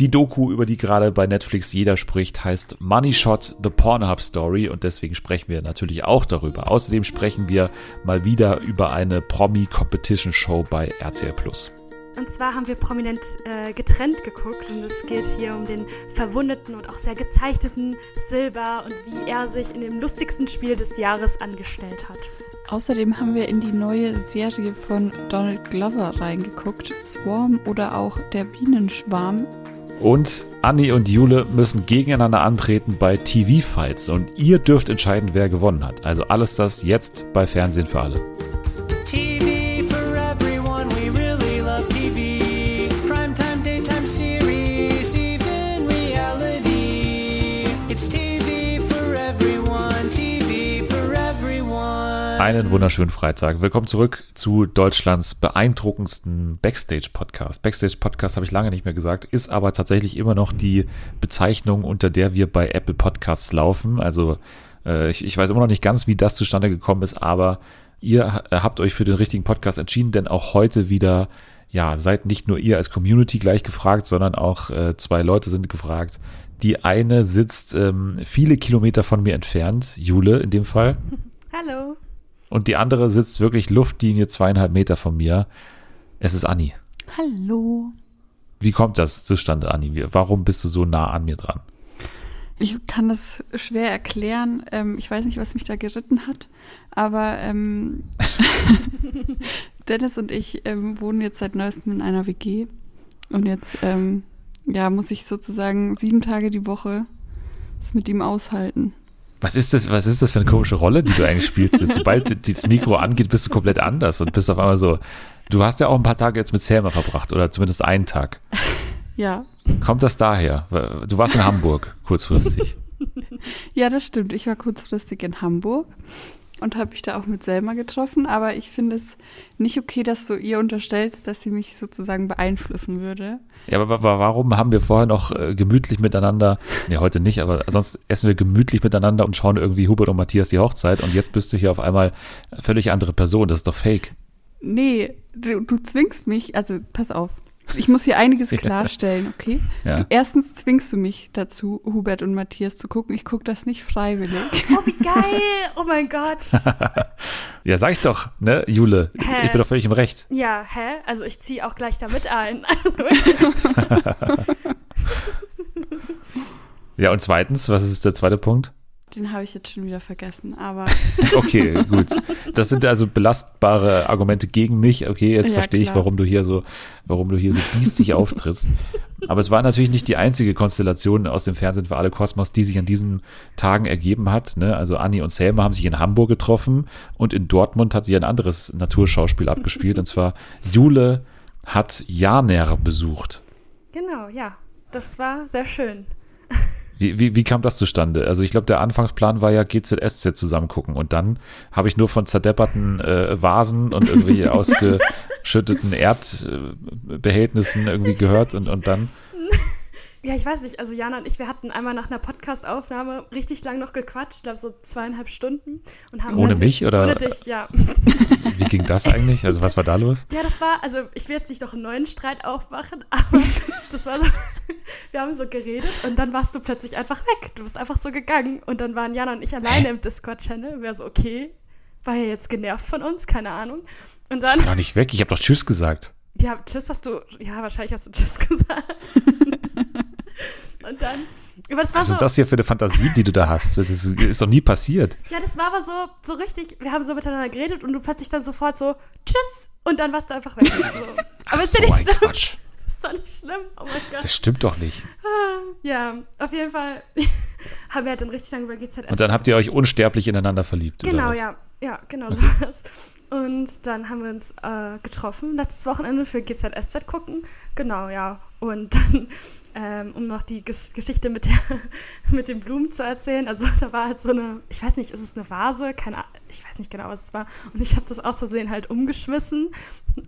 Die Doku, über die gerade bei Netflix jeder spricht, heißt Money Shot, The Pornhub Story und deswegen sprechen wir natürlich auch darüber. Außerdem sprechen wir mal wieder über eine Promi-Competition-Show bei RTL Plus. Und zwar haben wir prominent äh, getrennt geguckt und es geht hier um den verwundeten und auch sehr gezeichneten Silber und wie er sich in dem lustigsten Spiel des Jahres angestellt hat. Außerdem haben wir in die neue Serie von Donald Glover reingeguckt, Swarm oder auch Der Bienenschwarm. Und Anni und Jule müssen gegeneinander antreten bei TV-Fights und ihr dürft entscheiden, wer gewonnen hat. Also alles das jetzt bei Fernsehen für alle. Einen wunderschönen Freitag. Willkommen zurück zu Deutschlands beeindruckendsten Backstage-Podcast. Backstage-Podcast habe ich lange nicht mehr gesagt, ist aber tatsächlich immer noch die Bezeichnung, unter der wir bei Apple Podcasts laufen. Also äh, ich, ich weiß immer noch nicht ganz, wie das zustande gekommen ist, aber ihr ha- habt euch für den richtigen Podcast entschieden, denn auch heute wieder, ja, seid nicht nur ihr als Community gleich gefragt, sondern auch äh, zwei Leute sind gefragt. Die eine sitzt ähm, viele Kilometer von mir entfernt, Jule in dem Fall. Hallo. Und die andere sitzt wirklich Luftlinie zweieinhalb Meter von mir. Es ist Anni. Hallo. Wie kommt das zustande, Anni? Warum bist du so nah an mir dran? Ich kann das schwer erklären. Ähm, ich weiß nicht, was mich da geritten hat, aber ähm, Dennis und ich ähm, wohnen jetzt seit neuestem in einer WG und jetzt ähm, ja muss ich sozusagen sieben Tage die Woche es mit ihm aushalten. Was ist das, was ist das für eine komische Rolle, die du eigentlich spielst? Sobald das Mikro angeht, bist du komplett anders und bist auf einmal so. Du hast ja auch ein paar Tage jetzt mit Selma verbracht oder zumindest einen Tag. Ja, Kommt das daher? Du warst in Hamburg kurzfristig. ja, das stimmt. Ich war kurzfristig in Hamburg und habe mich da auch mit Selma getroffen, aber ich finde es nicht okay, dass du ihr unterstellst, dass sie mich sozusagen beeinflussen würde. Ja, aber wa- warum haben wir vorher noch äh, gemütlich miteinander, nee, heute nicht, aber sonst essen wir gemütlich miteinander und schauen irgendwie Hubert und Matthias die Hochzeit und jetzt bist du hier auf einmal völlig andere Person, das ist doch fake. Nee, du, du zwingst mich, also pass auf. Ich muss hier einiges klarstellen, okay? Ja. Du, erstens zwingst du mich dazu, Hubert und Matthias zu gucken. Ich gucke das nicht freiwillig. Oh, wie geil. Oh mein Gott. Ja, sag ich doch, ne, Jule, ich, Hä? ich bin doch völlig im Recht. Ja, hä? Also ich ziehe auch gleich damit ein. Also, Ja, und zweitens, was ist der zweite Punkt? Den habe ich jetzt schon wieder vergessen, aber Okay, gut. Das sind also belastbare Argumente gegen mich. Okay, jetzt Ja, verstehe ich, warum du hier so, warum du hier so biestig auftrittst. Aber es war natürlich nicht die einzige Konstellation aus dem Fernsehen für alle Kosmos, die sich an diesen Tagen ergeben hat. Ne? Also Anni und Selma haben sich in Hamburg getroffen und in Dortmund hat sich ein anderes Naturschauspiel abgespielt. Und zwar Jule hat Janer besucht. genau, ja. Das war sehr schön. Wie, wie, wie kam das zustande? Also ich glaube, der Anfangsplan war ja GZSZ zusammen gucken und dann habe ich nur von zerdepperten äh, Vasen und irgendwelche ausgeschütteten Erdbehältnissen irgendwie gehört und, und dann, Ja, ich weiß nicht, also Jana und ich, wir hatten einmal nach einer Podcast-Aufnahme richtig lang noch gequatscht, ich glaube so zweieinhalb Stunden. Und haben Ohne mich, oder? Ohne dich, ja. wie ging das eigentlich? Also was war da los? Ja, das war, also ich will jetzt nicht noch einen neuen Streit aufmachen, aber das war so, wir haben so geredet und dann warst du plötzlich einfach weg. Du bist einfach so gegangen und dann waren Jana und ich alleine im Discord-Channel. Wir so, okay, war er jetzt genervt von uns? Keine Ahnung. Und dann, Ich war nicht weg, ich habe doch Tschüss gesagt. ja, tschüss hast du, ja, wahrscheinlich hast du tschüss gesagt. Und dann, aber das war Was so, ist das hier für eine Fantasie, die du da hast? Das ist, ist doch nie passiert. ja, das war aber so, so richtig, wir haben so miteinander geredet und du plötzlich dann sofort so, tschüss, und dann warst du einfach weg. So. Aber ist ja nicht schlimm. Quatsch. Ist doch nicht schlimm. Oh mein Gott. Das stimmt doch nicht. Ja, auf jeden Fall haben wir halt dann richtig lange über GZS. Und dann habt ihr euch unsterblich ineinander verliebt. Genau, ja. Ja, genau so was. Und dann haben wir uns äh, getroffen, letztes Wochenende für GZSZ gucken. Genau, ja. Und dann, ähm, um noch die Ges Geschichte mit, der, mit den Blumen zu erzählen, also da war halt so eine, ich weiß nicht, ist es eine Vase? Keine Ahnung, ich weiß nicht genau, was es war. Und ich habe das aus Versehen halt umgeschmissen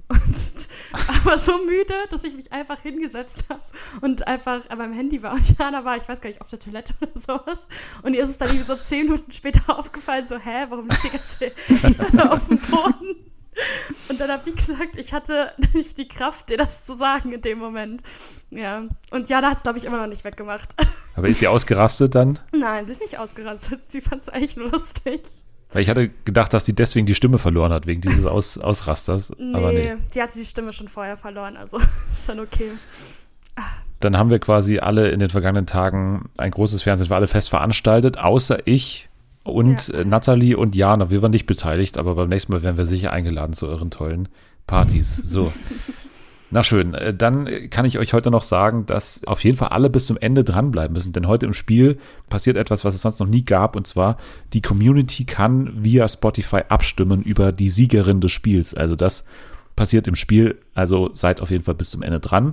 und aber so müde, dass ich mich einfach hingesetzt habe und einfach meinem Handy war. Und Jana war, ich weiß gar nicht, auf der Toilette oder sowas. Und ihr ist es dann irgendwie so zehn Minuten später aufgefallen, so, hä, warum liegt die ganze auf dem Boden? Und dann habe ich gesagt, ich hatte nicht die Kraft, dir das zu sagen in dem Moment. Ja. Und Jana hat es, glaube ich, immer noch nicht weggemacht. Aber ist sie ausgerastet dann? Nein, sie ist nicht ausgerastet. Sie fand es eigentlich nur lustig. Weil ich hatte gedacht, dass sie deswegen die Stimme verloren hat, wegen dieses Aus Ausrasters. Nee, Aber nee. die hatte die Stimme schon vorher verloren, also schon okay. Dann haben wir quasi alle in den vergangenen Tagen ein großes Fernsehen für alle fest veranstaltet, außer ich und Ja. äh, Nathalie und Jana. Wir waren nicht beteiligt, aber beim nächsten Mal werden wir sicher eingeladen zu euren tollen Partys. So. Na schön, äh, dann kann ich euch heute noch sagen, dass auf jeden Fall alle bis zum Ende dranbleiben müssen, denn heute im Spiel passiert etwas, was es sonst noch nie gab, und zwar die Community kann via Spotify abstimmen über die Siegerin des Spiels. Also das passiert im Spiel, also seid auf jeden Fall bis zum Ende dran.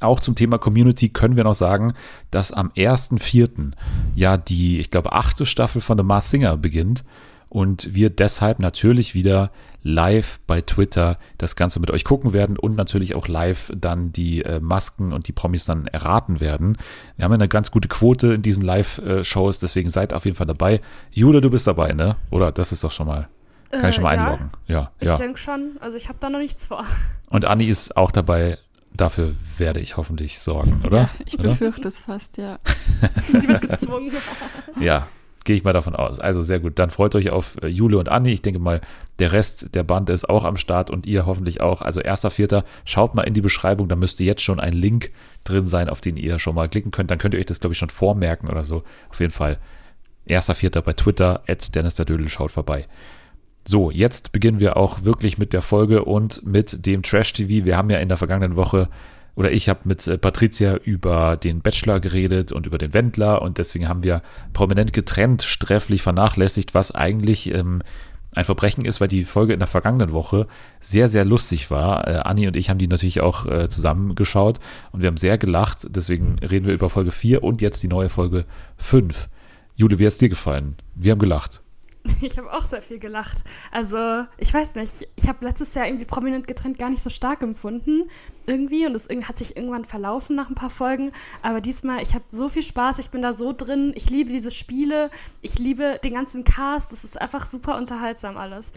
Auch zum Thema Community können wir noch sagen, dass am 1.4. ja die, ich glaube, achte Staffel von The Mars Singer beginnt und wir deshalb natürlich wieder live bei Twitter das Ganze mit euch gucken werden und natürlich auch live dann die äh, Masken und die Promis dann erraten werden. Wir haben ja eine ganz gute Quote in diesen Live-Shows, deswegen seid auf jeden Fall dabei. Jule, du bist dabei, ne? Oder das ist doch schon mal, kann ich schon mal Äh, ja. einloggen. Ja, Ich ja. denke schon, also ich habe da noch nichts vor. Und Anni ist auch dabei. Dafür werde ich hoffentlich sorgen, oder? Ja, ich oder? befürchte es fast, ja. Sie wird gezwungen. Ja, gehe ich mal davon aus. Also sehr gut. Dann freut euch auf äh, Jule und Anni. Ich denke mal, der Rest der Bande ist auch am Start und ihr hoffentlich auch. Also erster Vierter. Schaut mal in die Beschreibung. Da müsste jetzt schon ein Link drin sein, auf den ihr schon mal klicken könnt. Dann könnt ihr euch das, glaube ich, schon vormerken oder so. Auf jeden Fall. Erster Vierter bei Twitter. At Dennis der Dödel. Schaut vorbei. So, jetzt beginnen wir auch wirklich mit der Folge und mit dem Trash TV. Wir haben ja in der vergangenen Woche oder ich habe mit äh, Patricia über den Bachelor geredet und über den Wendler und deswegen haben wir prominent getrennt, sträflich vernachlässigt, was eigentlich ähm, ein Verbrechen ist, weil die Folge in der vergangenen Woche sehr, sehr lustig war. Äh, Anni und ich haben die natürlich auch äh, zusammengeschaut und wir haben sehr gelacht. Deswegen reden wir über Folge 4 und jetzt die neue Folge 5. Jule, wie hat es dir gefallen? Wir haben gelacht. Ich habe auch sehr viel gelacht. Also, ich weiß nicht, ich habe letztes Jahr irgendwie prominent getrennt gar nicht so stark empfunden. Irgendwie. Und es hat sich irgendwann verlaufen nach ein paar Folgen. Aber diesmal, ich habe so viel Spaß, ich bin da so drin. Ich liebe diese Spiele. Ich liebe den ganzen Cast. Das ist einfach super unterhaltsam alles.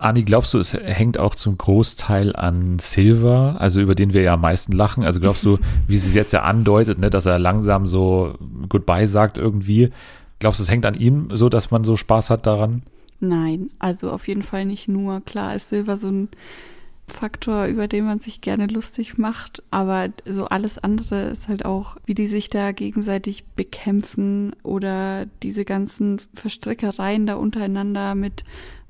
Ani, glaubst du, es hängt auch zum Großteil an Silver, also über den wir ja am meisten lachen? Also glaubst du, wie sie es jetzt ja andeutet, ne, dass er langsam so Goodbye sagt irgendwie? Glaubst du, es hängt an ihm so, dass man so Spaß hat daran? Nein, also auf jeden Fall nicht nur. Klar ist Silber so ein Faktor, über den man sich gerne lustig macht, aber so alles andere ist halt auch, wie die sich da gegenseitig bekämpfen oder diese ganzen Verstrickereien da untereinander mit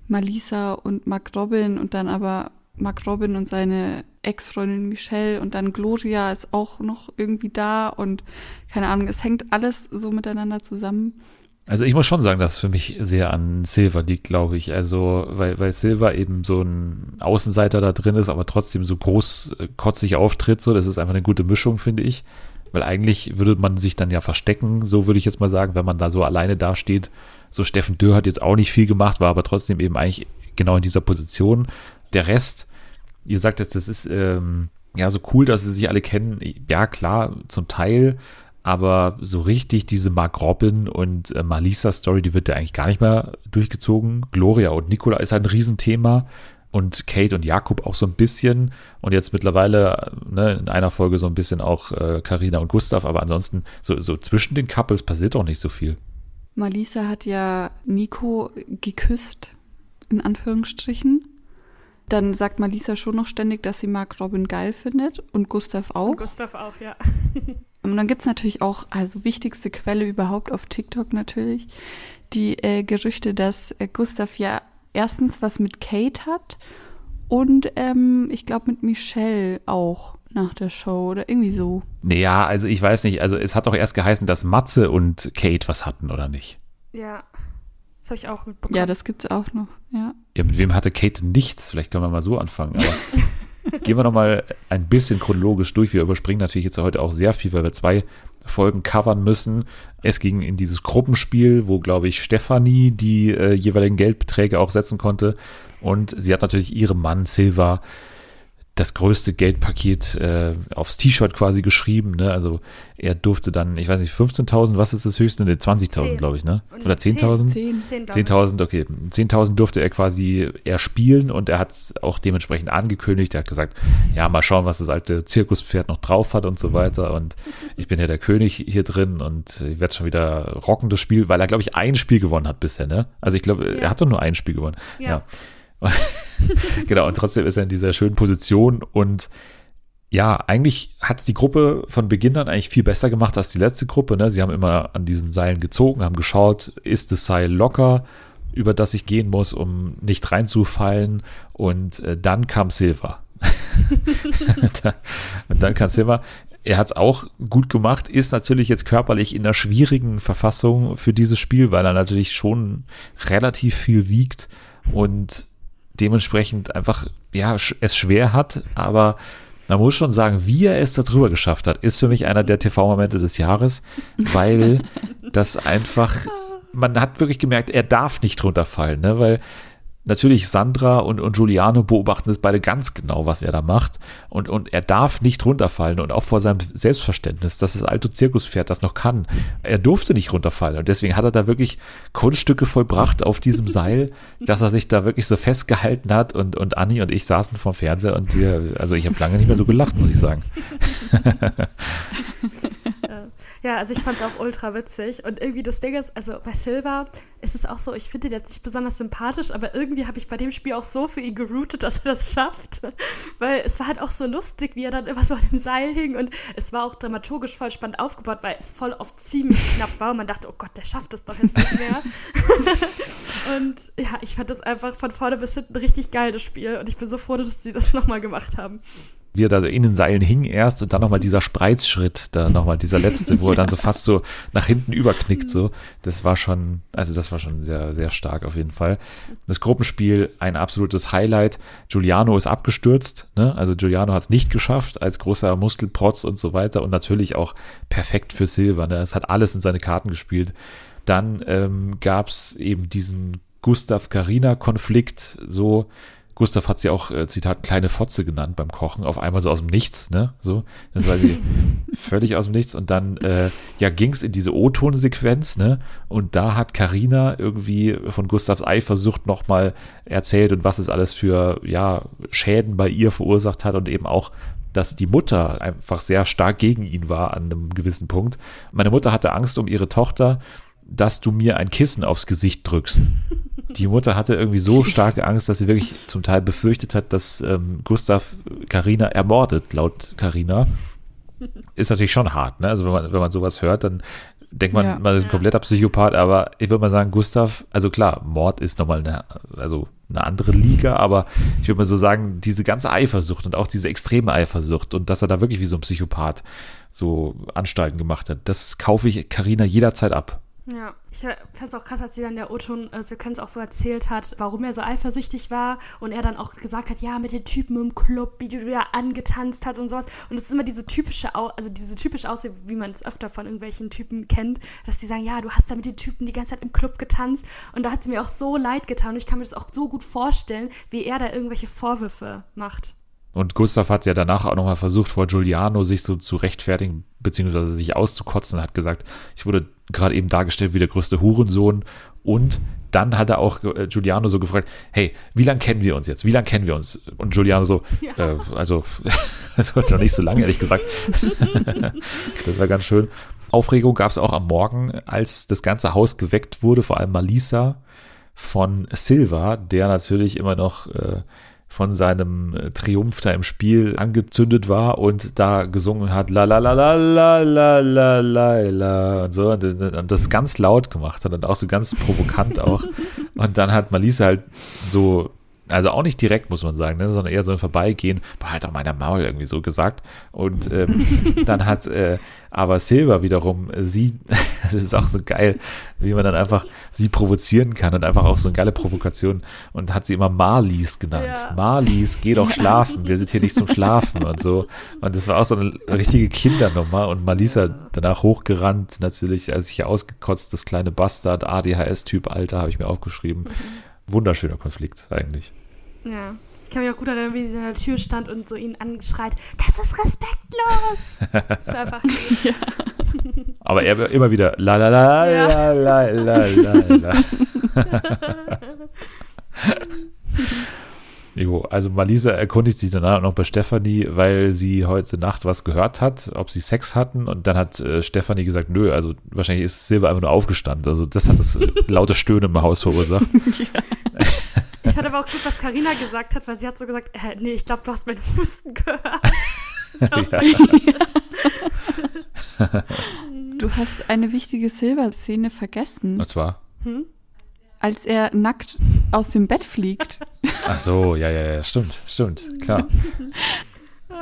Malisa und Mark Robin und dann aber Mark Robin und seine Ex-Freundin Michelle und dann Gloria ist auch noch irgendwie da und keine Ahnung, es hängt alles so miteinander zusammen. Also ich muss schon sagen, dass es für mich sehr an Silver liegt, glaube ich. Also, weil, weil Silver eben so ein Außenseiter da drin ist, aber trotzdem so großkotzig auftritt. So, das ist einfach eine gute Mischung, finde ich. Weil eigentlich würde man sich dann ja verstecken, so würde ich jetzt mal sagen, wenn man da so alleine dasteht. So Steffen Dürr hat jetzt auch nicht viel gemacht, war aber trotzdem eben eigentlich genau in dieser Position. Der Rest, ihr sagt jetzt, das ist ähm, ja so cool, dass sie sich alle kennen. Ja, klar, zum Teil. Aber so richtig diese Mark Robin und äh, Malisa Story, die wird ja eigentlich gar nicht mehr durchgezogen. Gloria und Nicola ist halt ein Riesenthema. Und Kate und Jakob auch so ein bisschen. Und jetzt mittlerweile ne, in einer Folge so ein bisschen auch Karina und Gustav. Aber ansonsten, so, so zwischen den Couples passiert auch nicht so viel. Malisa hat ja Nico geküsst, in Anführungsstrichen. Dann sagt Malisa schon noch ständig, dass sie Mark Robin geil findet und Gustav auch. Und Gustav auch, ja. Und dann gibt's natürlich auch, also wichtigste Quelle überhaupt auf TikTok natürlich, die äh, Gerüchte, dass äh, Gustav ja erstens was mit Kate hat und ähm, ich glaube mit Michelle auch nach der Show oder irgendwie so. Naja, also ich weiß nicht. Also es hat doch erst geheißen, dass Matze und Kate was hatten, oder nicht? Ja. Das habe ich auch mitbekommen. Ja, das gibt's auch noch, ja. Ja, mit wem hatte Kate nichts? Vielleicht können wir mal so anfangen. Aber gehen wir noch mal ein bisschen chronologisch durch. Wir überspringen natürlich jetzt heute auch sehr viel, weil wir zwei Folgen covern müssen. Es ging in dieses Gruppenspiel, wo, glaube ich, Stefanie die äh, jeweiligen Geldbeträge auch setzen konnte. Und sie hat natürlich ihrem Mann Silva das größte Geldpaket äh, aufs T-Shirt quasi geschrieben. Ne? Also er durfte dann, ich weiß nicht, 15.000, was ist das höchste? Ne, 20.000, Zehn. glaube ich, ne? Oder 10.000? 10. 10, glaub ich. 10.000, okay. 10.000 durfte er quasi erspielen und er hat es auch dementsprechend angekündigt. Er hat gesagt, ja, mal schauen, was das alte Zirkuspferd noch drauf hat und so weiter. Und ich bin ja der König hier drin und ich werde schon wieder rocken, das Spiel, weil er, glaube ich, ein Spiel gewonnen hat bisher, ne? Also ich glaube, er Ja. hat doch nur ein Spiel gewonnen. Ja. genau, und trotzdem ist er in dieser schönen Position und ja, eigentlich hat die Gruppe von Beginn an eigentlich viel besser gemacht als die letzte Gruppe. Ne? Sie haben immer an diesen Seilen gezogen, haben geschaut, ist das Seil locker, über das ich gehen muss, um nicht reinzufallen. Und äh, dann kam Silva. und dann kam Silva. Er hat es auch gut gemacht, ist natürlich jetzt körperlich in einer schwierigen Verfassung für dieses Spiel, weil er natürlich schon relativ viel wiegt und dementsprechend einfach, ja, es schwer hat, aber man muss schon sagen, wie er es darüber geschafft hat, ist für mich einer der TV-Momente des Jahres, weil das einfach, man hat wirklich gemerkt, er darf nicht runterfallen, ne, weil natürlich Sandra und, und Giuliano beobachten es beide ganz genau, was er da macht. Und, und er darf nicht runterfallen und auch vor seinem Selbstverständnis, dass das alte Zirkuspferd das noch kann. Er durfte nicht runterfallen und deswegen hat er da wirklich Kunststücke vollbracht auf diesem Seil, dass er sich da wirklich so festgehalten hat und, und Anni und ich saßen vorm Fernseher und wir, also ich habe lange nicht mehr so gelacht, muss ich sagen. Ja, also ich fand es auch ultra witzig. Und irgendwie das Ding ist, also bei Silva ist es auch so, ich finde ihn jetzt nicht besonders sympathisch, aber irgendwie habe ich bei dem Spiel auch so für ihn geroutet, dass er das schafft. Weil es war halt auch so lustig, wie er dann immer so an dem Seil hing. Und es war auch dramaturgisch voll spannend aufgebaut, weil es voll oft ziemlich knapp war. Und man dachte, oh Gott, der schafft es doch jetzt nicht mehr. und ja, ich fand das einfach von vorne bis hinten richtig geil, das Spiel. Und ich bin so froh, dass sie das nochmal gemacht haben. Wie er da so in den Seilen hing erst und dann nochmal dieser Spreizschritt, da nochmal dieser letzte, wo er dann so fast so nach hinten überknickt, so. Das war schon, also das war schon sehr, sehr stark auf jeden Fall. Das Gruppenspiel, ein absolutes Highlight. Giuliano ist abgestürzt, ne? Also Giuliano hat es nicht geschafft, als großer Muskelprotz und so weiter und natürlich auch perfekt für Silva, ne? Es hat alles in seine Karten gespielt. Dann ähm, gab es eben diesen Gustav-Carina-Konflikt, so, Gustav hat sie auch, äh, Zitat, kleine Fotze genannt beim Kochen, auf einmal so aus dem Nichts, ne? So, das war sie völlig aus dem Nichts. Und dann, äh, ja, ging's in diese O-Ton-Sequenz, ne? Und da hat Karina irgendwie von Gustavs Eifersucht nochmal erzählt und was es alles für, ja, Schäden bei ihr verursacht hat und eben auch, dass die Mutter einfach sehr stark gegen ihn war an einem gewissen Punkt. Meine Mutter hatte Angst um ihre Tochter, dass du mir ein Kissen aufs Gesicht drückst. Die Mutter hatte irgendwie so starke Angst, dass sie wirklich zum Teil befürchtet hat, dass ähm, Gustav Karina ermordet, laut Karina. Ist natürlich schon hart, ne? Also wenn man, wenn man sowas hört, dann denkt man, Ja. man ist ein kompletter Psychopath, aber ich würde mal sagen, Gustav, also klar, Mord ist nochmal eine, also eine andere Liga, aber ich würde mal so sagen, diese ganze Eifersucht und auch diese extreme Eifersucht und dass er da wirklich wie so ein Psychopath so Anstalten gemacht hat, das kaufe ich Karina jederzeit ab. Ja, ich fand es auch krass, als sie dann der O-Ton-Sequenz auch so erzählt hat, warum er so eifersüchtig war und er dann auch gesagt hat, ja, mit den Typen im Club, wie du da angetanzt hat und sowas. Und es ist immer diese typische, also diese typische Aussehen, wie man es öfter von irgendwelchen Typen kennt, dass die sagen, ja, du hast da mit den Typen die ganze Zeit im Club getanzt. Und da hat es mir auch so leid getan und ich kann mir das auch so gut vorstellen, wie er da irgendwelche Vorwürfe macht. Und Gustav hat ja danach auch nochmal versucht, vor Giuliano sich so zu rechtfertigen, beziehungsweise sich auszukotzen, hat gesagt, ich wurde gerade eben dargestellt wie der größte Hurensohn. Und dann hat er auch äh, Giuliano so gefragt, hey, wie lange kennen wir uns jetzt? Wie lange kennen wir uns? Und Giuliano so, Ja. äh, also, das war noch nicht so lange, ehrlich gesagt. das war ganz schön. Aufregung gab es auch am Morgen, als das ganze Haus geweckt wurde, vor allem Malisa von Silva, der natürlich immer noch äh, von seinem äh, Triumph da im Spiel angezündet war und da gesungen hat la la la la la la la la la und so und, und das ganz laut gemacht hat und auch so ganz provokant auch. Und dann hat Malisa halt so also auch nicht direkt, muss man sagen, ne, sondern eher so ein Vorbeigehen, war halt auch meiner Maul irgendwie so gesagt. Und ähm, dann hat äh, aber Silva wiederum äh, sie, das ist auch so geil, wie man dann einfach sie provozieren kann und einfach auch so eine geile Provokation und hat sie immer Marlies genannt. Ja. Marlies, geh doch schlafen, wir sind hier nicht zum Schlafen und so. Und das war auch so eine richtige Kindernummer und Malisa danach hochgerannt, natürlich als sich ausgekotzt, das kleine Bastard, ADHS-Typ, Alter, habe ich mir aufgeschrieben. Wunderschöner Konflikt eigentlich. Ja. Ich kann mich auch gut erinnern, wie sie an der Tür stand und so ihn angeschreit, das ist respektlos. das ist einfach gut. Aber er immer wieder la la la Ja. la la la la la. Jo, also Malisa erkundigt sich danach noch bei Stefanie, weil sie heute Nacht was gehört hat, ob sie Sex hatten und dann hat äh, Stefanie gesagt, nö, also wahrscheinlich ist Silva einfach nur aufgestanden. Also das hat das äh, laute Stöhnen im Haus verursacht. Ich fand aber auch gut, was Karina gesagt hat, weil sie hat so gesagt, äh, nee, ich glaube, du hast meinen Husten gehört. Ja. Du hast eine wichtige Silver-Szene vergessen, Und zwar, als er nackt aus dem Bett fliegt. ach so, ja, ja, ja, stimmt, stimmt, klar.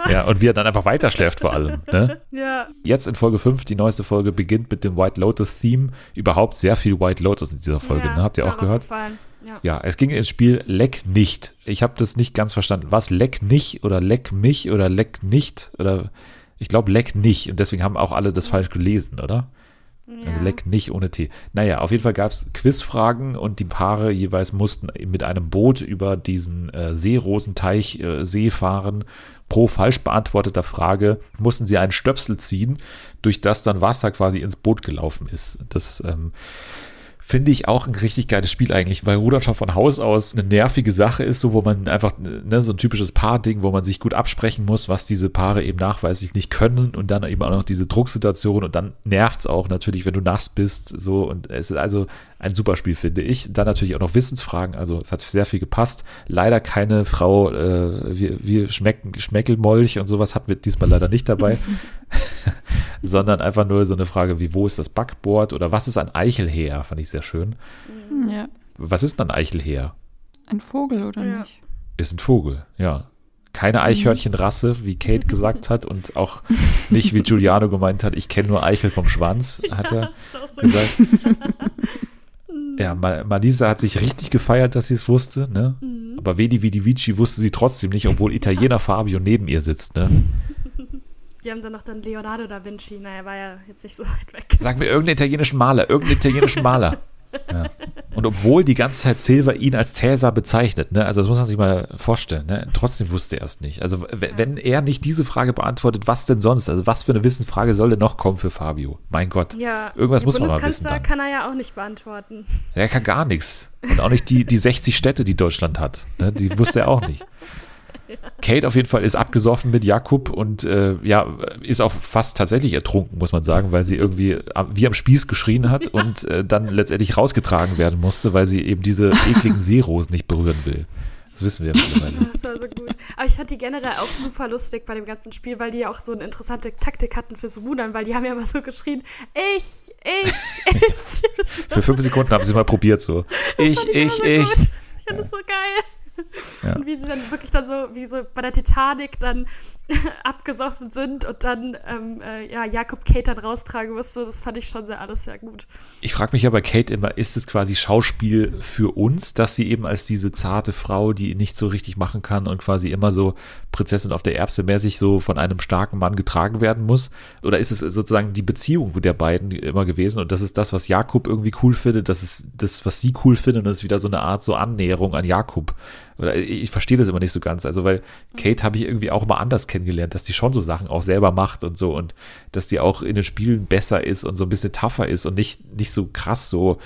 Ja, und wie er dann einfach weiterschläft vor allem, ne? ja, Jetzt in Folge 5, die neueste Folge, beginnt mit dem White Lotus-Theme. Überhaupt sehr viel White Lotus in dieser Folge, ja, ne? Habt ihr auch gehört? Ja. Ja, es ging ins Spiel Leck nicht. Ich habe das nicht ganz verstanden. Was Leck nicht oder Leck mich oder Leck nicht oder ich glaube Leck nicht und deswegen haben auch alle das falsch gelesen, oder? Also Ja. Leck nicht ohne T. Naja, auf jeden Fall gab es Quizfragen und die Paare jeweils mussten mit einem Boot über diesen äh, Seerosenteich äh, See fahren. Pro falsch beantworteter Frage mussten sie einen Stöpsel ziehen, durch das dann Wasser quasi ins Boot gelaufen ist. Das ähm, finde ich auch ein richtig geiles Spiel eigentlich, weil Rudern von Haus aus eine nervige Sache ist, so wo man einfach, ne, so ein typisches Paar-Ding, wo man sich gut absprechen muss, was diese Paare eben nachweislich nicht können und dann eben auch noch diese Drucksituation und dann nervt es auch natürlich, wenn du nass bist, so und es ist also ein super Spiel, finde ich. Dann natürlich auch noch Wissensfragen, also es hat sehr viel gepasst. Leider keine Frau, äh, wir, wir schmecken, Schmeckelmolch und sowas hatten wir diesmal leider nicht dabei sondern einfach nur so eine Frage wie, wo ist das Backboard oder was ist ein Eichelheer, fand ich sehr schön. Ja. Was ist denn ein Eichelheer? Ein Vogel, oder Ja. nicht? Ist ein Vogel, ja. Keine Eichhörnchenrasse, wie Kate gesagt hat und auch nicht, wie Giuliano gemeint hat, ich kenne nur Eichel vom Schwanz, hat er Ist auch so gesagt. ja, Ma- Malisa hat sich richtig gefeiert, dass sie es wusste, ne? Aber Vedi Vidi Vici wusste sie trotzdem nicht, obwohl Italiener Fabio neben ihr sitzt, ne? Die haben dann noch dann Leonardo da Vinci, naja, war ja jetzt nicht so weit weg. Sagen wir irgendeinen italienischen Maler, irgendeinen italienischen Maler. Ja. Und obwohl die ganze Zeit Silva ihn als Cäsar bezeichnet, ne, also das muss man sich mal vorstellen, ne, trotzdem wusste er es nicht. Also wenn er nicht diese Frage beantwortet, was denn sonst? Also was für eine Wissensfrage soll denn noch kommen für Fabio? Mein Gott. Ja, Irgendwas muss man mal wissen dann. kann er ja auch nicht beantworten. Er kann gar nichts. Und auch nicht die, die 60 Städte, die Deutschland hat. Ne, die wusste er auch nicht. Kate auf jeden Fall ist abgesoffen mit Jakub und äh, ja, ist auch fast tatsächlich ertrunken, muss man sagen, weil sie irgendwie wie am Spieß geschrien hat und äh, dann letztendlich rausgetragen werden musste, weil sie eben diese ekligen Seerosen nicht berühren will. Das wissen wir mittlerweile. Das war so gut. Aber ich fand die generell auch super lustig bei dem ganzen Spiel, weil die ja auch so eine interessante Taktik hatten fürs Rudern, weil die haben ja immer so geschrien, ich, ich, ich. Für fünf Sekunden haben sie mal probiert so. Ich, Die ich, so ich. gut. Ich fand das so geil. Ja. Und wie sie dann wirklich dann so, wie so bei der Titanic dann abgesoffen sind und dann ähm, äh, ja, Jakob Kate dann raustragen musste, das fand ich schon sehr alles sehr gut. Ich frage mich ja bei Kate immer, ist es quasi Schauspiel für uns, dass sie eben als diese zarte Frau, die nicht so richtig machen kann und quasi immer so Prinzessin auf der Erbse mäßig so von einem starken Mann getragen werden muss? Oder ist es sozusagen die Beziehung der beiden immer gewesen und das ist das, was Jakob irgendwie cool findet, das ist das, was sie cool findet und das ist wieder so eine Art so Annäherung an Jakob. Oder ich verstehe das immer nicht so ganz. Also, weil Kate habe ich irgendwie auch mal anders kennengelernt, dass die schon so Sachen auch selber macht und so und dass die auch in den Spielen besser ist und so ein bisschen tougher ist und nicht, nicht so krass, so,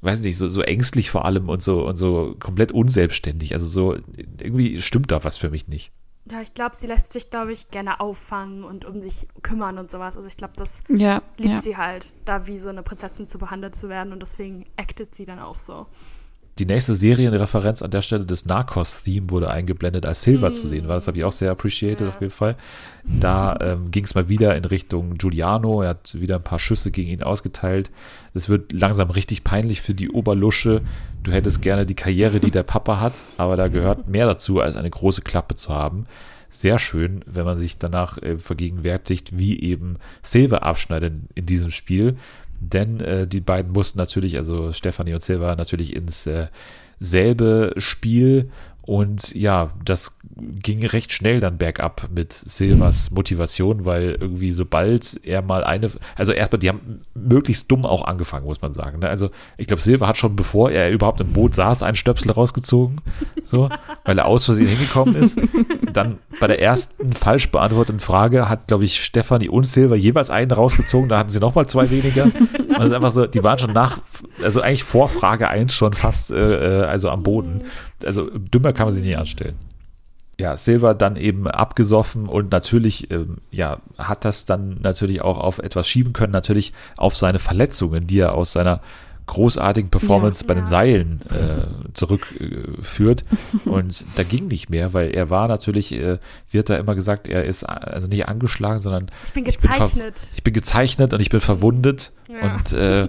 weiß nicht, so, so ängstlich vor allem und so und so komplett unselbstständig. Also so, irgendwie stimmt da was für mich nicht. Ja, ich glaube, sie lässt sich, glaube ich, gerne auffangen und um sich kümmern und sowas. Also ich glaube, das Ja, liebt ja. sie halt, da wie so eine Prinzessin zu behandelt zu werden und deswegen actet sie dann auch so. Die nächste Serienreferenz an der Stelle des Narcos-Theme wurde eingeblendet, als Silver zu sehen war. Das habe ich auch sehr appreciated Ja. auf jeden Fall. Da ähm, ging es mal wieder in Richtung Giuliano. Er hat wieder ein paar Schüsse gegen ihn ausgeteilt. Es wird langsam richtig peinlich für die Oberlusche. Du hättest gerne die Karriere, die der Papa hat, aber da gehört mehr dazu, als eine große Klappe zu haben. Sehr schön, wenn man sich danach äh, vergegenwärtigt, wie eben Silver abschneidet in diesem Spiel. Denn äh, die beiden mussten natürlich, also Stefanie und Silva, natürlich ins äh, selbe Spiel. Und ja, das ging recht schnell dann bergab mit Silvers Motivation, weil irgendwie sobald er mal eine, also erstmal, die haben möglichst dumm auch angefangen, muss man sagen. Ne? Also ich glaube, Silver hat schon, bevor er überhaupt im Boot saß, einen Stöpsel rausgezogen, so, weil er aus Versehen hingekommen ist. Dann bei der ersten falsch beantworteten Frage hat, glaube ich, Stefanie und Silver jeweils einen rausgezogen, da hatten sie nochmal zwei weniger. Und das ist einfach so, die waren schon nach, also eigentlich vor Frage 1 schon fast, äh, äh, also am Boden. Also dümmer kann man sich nicht anstellen ja, Silver dann eben abgesoffen und natürlich, ähm, ja, hat das dann natürlich auch auf etwas schieben können, natürlich auf seine Verletzungen, die er aus seiner großartigen Performance Ja. bei den Ja. Seilen äh, zurückführt. und da ging nicht mehr, weil er war natürlich, äh, wird da immer gesagt, er ist also nicht angeschlagen, sondern Ich bin Ich bin gezeichnet. ich bin gezeichnet und ich bin verwundet. Ja. Und äh,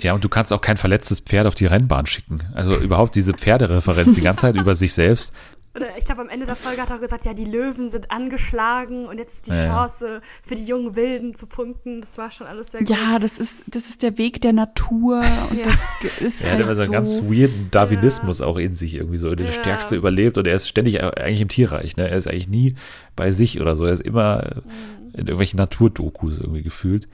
ja, und du kannst auch kein verletztes Pferd auf die Rennbahn schicken. Also überhaupt diese Pferdereferenz die ganze Zeit über sich selbst. Oder ich glaube, am Ende der Folge hat er auch gesagt, ja, die Löwen sind angeschlagen und jetzt ist die Ja, ja. Chance für die jungen Wilden zu punkten. Das war schon alles sehr gut. Ja, das ist, das ist der Weg der Natur und Ja. das ist Er hat halt immer so einen ganz weirden Darwinismus auch in sich irgendwie so. Der Ja. Stärkste überlebt und er ist ständig eigentlich im Tierreich. Ne? Er ist eigentlich nie bei sich oder so. Er ist immer äh, in irgendwelchen Naturdokus irgendwie gefühlt.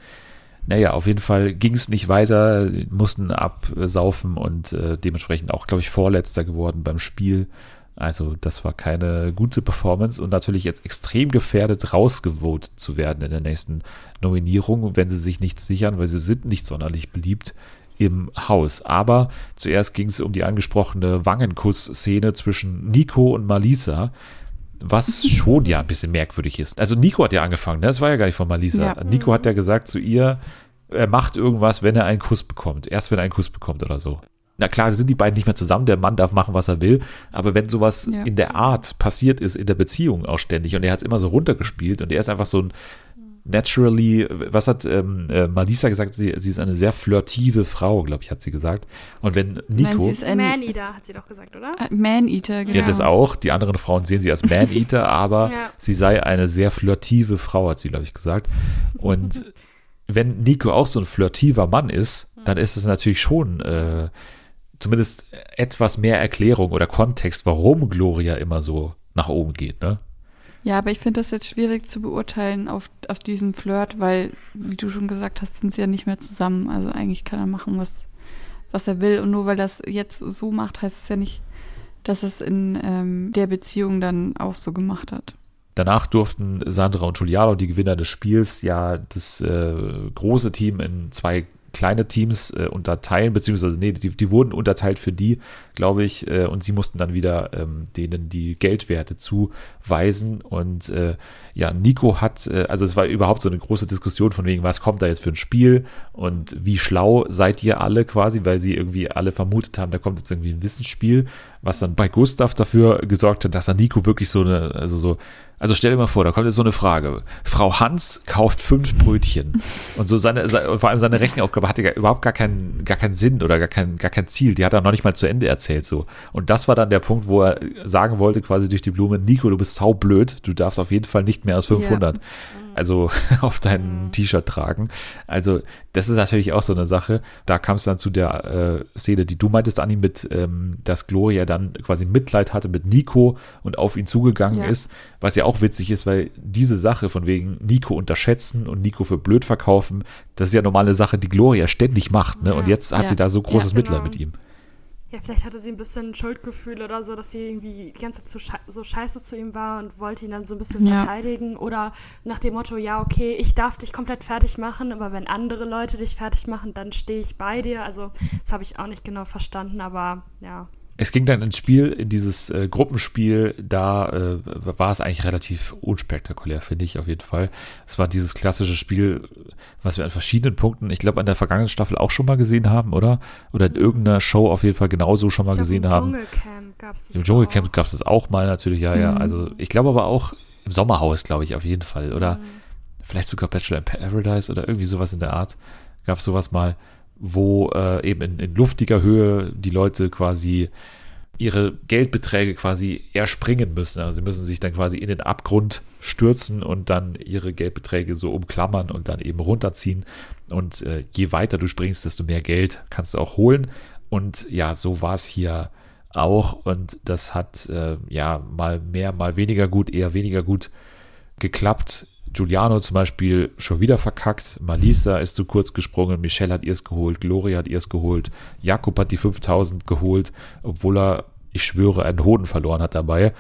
Naja, auf jeden Fall ging es nicht weiter, mussten absaufen und äh, dementsprechend auch, glaube ich, Vorletzter geworden beim Spiel. Also das war keine gute Performance und natürlich jetzt extrem gefährdet, rausgevotet zu werden in der nächsten Nominierung, wenn sie sich nicht sichern, weil sie sind nicht sonderlich beliebt im Haus. Aber zuerst ging es um die angesprochene Wangenkuss-Szene zwischen Nico und Malisa, was schon ja ein bisschen merkwürdig ist. Also Nico hat ja angefangen, ne? das war ja gar nicht von Malisa. Ja. Nico hat ja gesagt zu ihr, er macht irgendwas, wenn er einen Kuss bekommt. Erst wenn er einen Kuss bekommt oder so. Na klar, sind die beiden nicht mehr zusammen, der Mann darf machen, was er will, aber wenn sowas Ja. in der Art passiert ist, in der Beziehung auch ständig und er hat es immer so runtergespielt und er ist einfach so ein naturally, was hat ähm, äh, Malisa gesagt, sie, sie ist eine sehr flirtive Frau, glaube ich, hat sie gesagt. Und wenn Nico, Nein, sie ist ein Man-Eater, hat sie doch gesagt, oder? äh, Man-Eater, genau. ja, das auch, die anderen Frauen sehen sie als Man-Eater, aber Ja. sie sei eine sehr flirtive Frau, hat sie, glaube ich, gesagt. Und wenn Nico auch so ein flirtiver Mann ist, dann ist es natürlich schon äh, zumindest etwas mehr Erklärung oder Kontext, warum Gloria immer so nach oben geht, ne? Ja, aber ich finde das jetzt schwierig zu beurteilen auf, auf diesen Flirt, weil, wie du schon gesagt hast, sind sie ja nicht mehr zusammen. Also eigentlich kann er machen, was, was er will. Und nur weil das jetzt so macht, heißt es ja nicht, dass es in ähm, der Beziehung dann auch so gemacht hat. Danach durften Sandra und Giuliano, die Gewinner des Spiels, ja das äh, große Team in zwei kleine Teams äh, unterteilen, beziehungsweise nee, die, die wurden unterteilt für die, glaube ich, äh, und sie mussten dann wieder ähm, denen die Geldwerte zuweisen. Und äh, ja, Nico hat, äh, also es war überhaupt so eine große Diskussion von wegen, was kommt da jetzt für ein Spiel und wie schlau seid ihr alle quasi, weil sie irgendwie alle vermutet haben, da kommt jetzt irgendwie ein Wissensspiel, was dann bei Gustav dafür gesorgt hat, dass er Nico wirklich so eine, also so, also stell dir mal vor, da kommt jetzt so eine Frage. Frau Hans kauft fünf Brötchen. Und so seine, se- vor allem seine Rechenaufgabe hatte überhaupt gar keinen, gar keinen Sinn oder gar kein, gar kein Ziel. Die hat er noch nicht mal zu Ende erzählt, so. Und das war dann der Punkt, wo er sagen wollte, quasi durch die Blume, Nico, du bist saublöd. Du darfst auf jeden Fall nicht mehr als 500. Also auf dein T-Shirt tragen. Also das ist natürlich auch so eine Sache. Da kam es dann zu der äh, Szene, die du meintest, Anni, mit, ähm, dass Gloria dann quasi Mitleid hatte mit Nico und auf ihn zugegangen Ja. ist, was ja auch witzig ist, weil diese Sache von wegen Nico unterschätzen und Nico für blöd verkaufen, das ist ja normale Sache, die Gloria ständig macht. Ne? Ja. Und jetzt hat Ja. sie da so großes Ja, Mitleid genau. mit ihm. Ja, vielleicht hatte sie ein bisschen Schuldgefühl oder so, dass sie irgendwie die ganze Zeit so, schei so scheiße zu ihm war und wollte ihn dann so ein bisschen Ja. verteidigen. Oder nach dem Motto, ja, okay, ich darf dich komplett fertig machen, aber wenn andere Leute dich fertig machen, dann stehe ich bei dir. Also, das habe ich auch nicht genau verstanden, aber ja. Es ging dann ins Spiel, in dieses äh, Gruppenspiel, da äh, war es eigentlich relativ unspektakulär, finde ich auf jeden Fall. Es war dieses klassische Spiel, was wir an verschiedenen Punkten, ich glaube an der vergangenen Staffel auch schon mal gesehen haben, oder? Oder in irgendeiner Show auf jeden Fall genauso schon mal ich glaub, gesehen im haben. Dschungelcamp Im Dschungelcamp gab es das auch mal natürlich, ja, ja. Mhm. Also ich glaube aber auch im Sommerhaus, glaube ich, auf jeden Fall. Oder Mhm. vielleicht sogar Bachelor in Paradise oder irgendwie sowas in der Art. Gab es sowas mal, wo äh, eben in, in luftiger Höhe die Leute quasi ihre Geldbeträge quasi erspringen müssen. Also sie müssen sich dann quasi in den Abgrund stürzen und dann ihre Geldbeträge so umklammern und dann eben runterziehen. Und äh, je weiter du springst, desto mehr Geld kannst du auch holen. Und ja, so war es hier auch und das hat äh, ja mal mehr, mal weniger gut, eher weniger gut geklappt. Giuliano zum Beispiel schon wieder verkackt. Malisa ist zu kurz gesprungen. Michelle hat ihrs geholt. Gloria hat ihrs geholt. Jakob hat die 5000 geholt, obwohl er, ich schwöre, einen Hoden verloren hat dabei.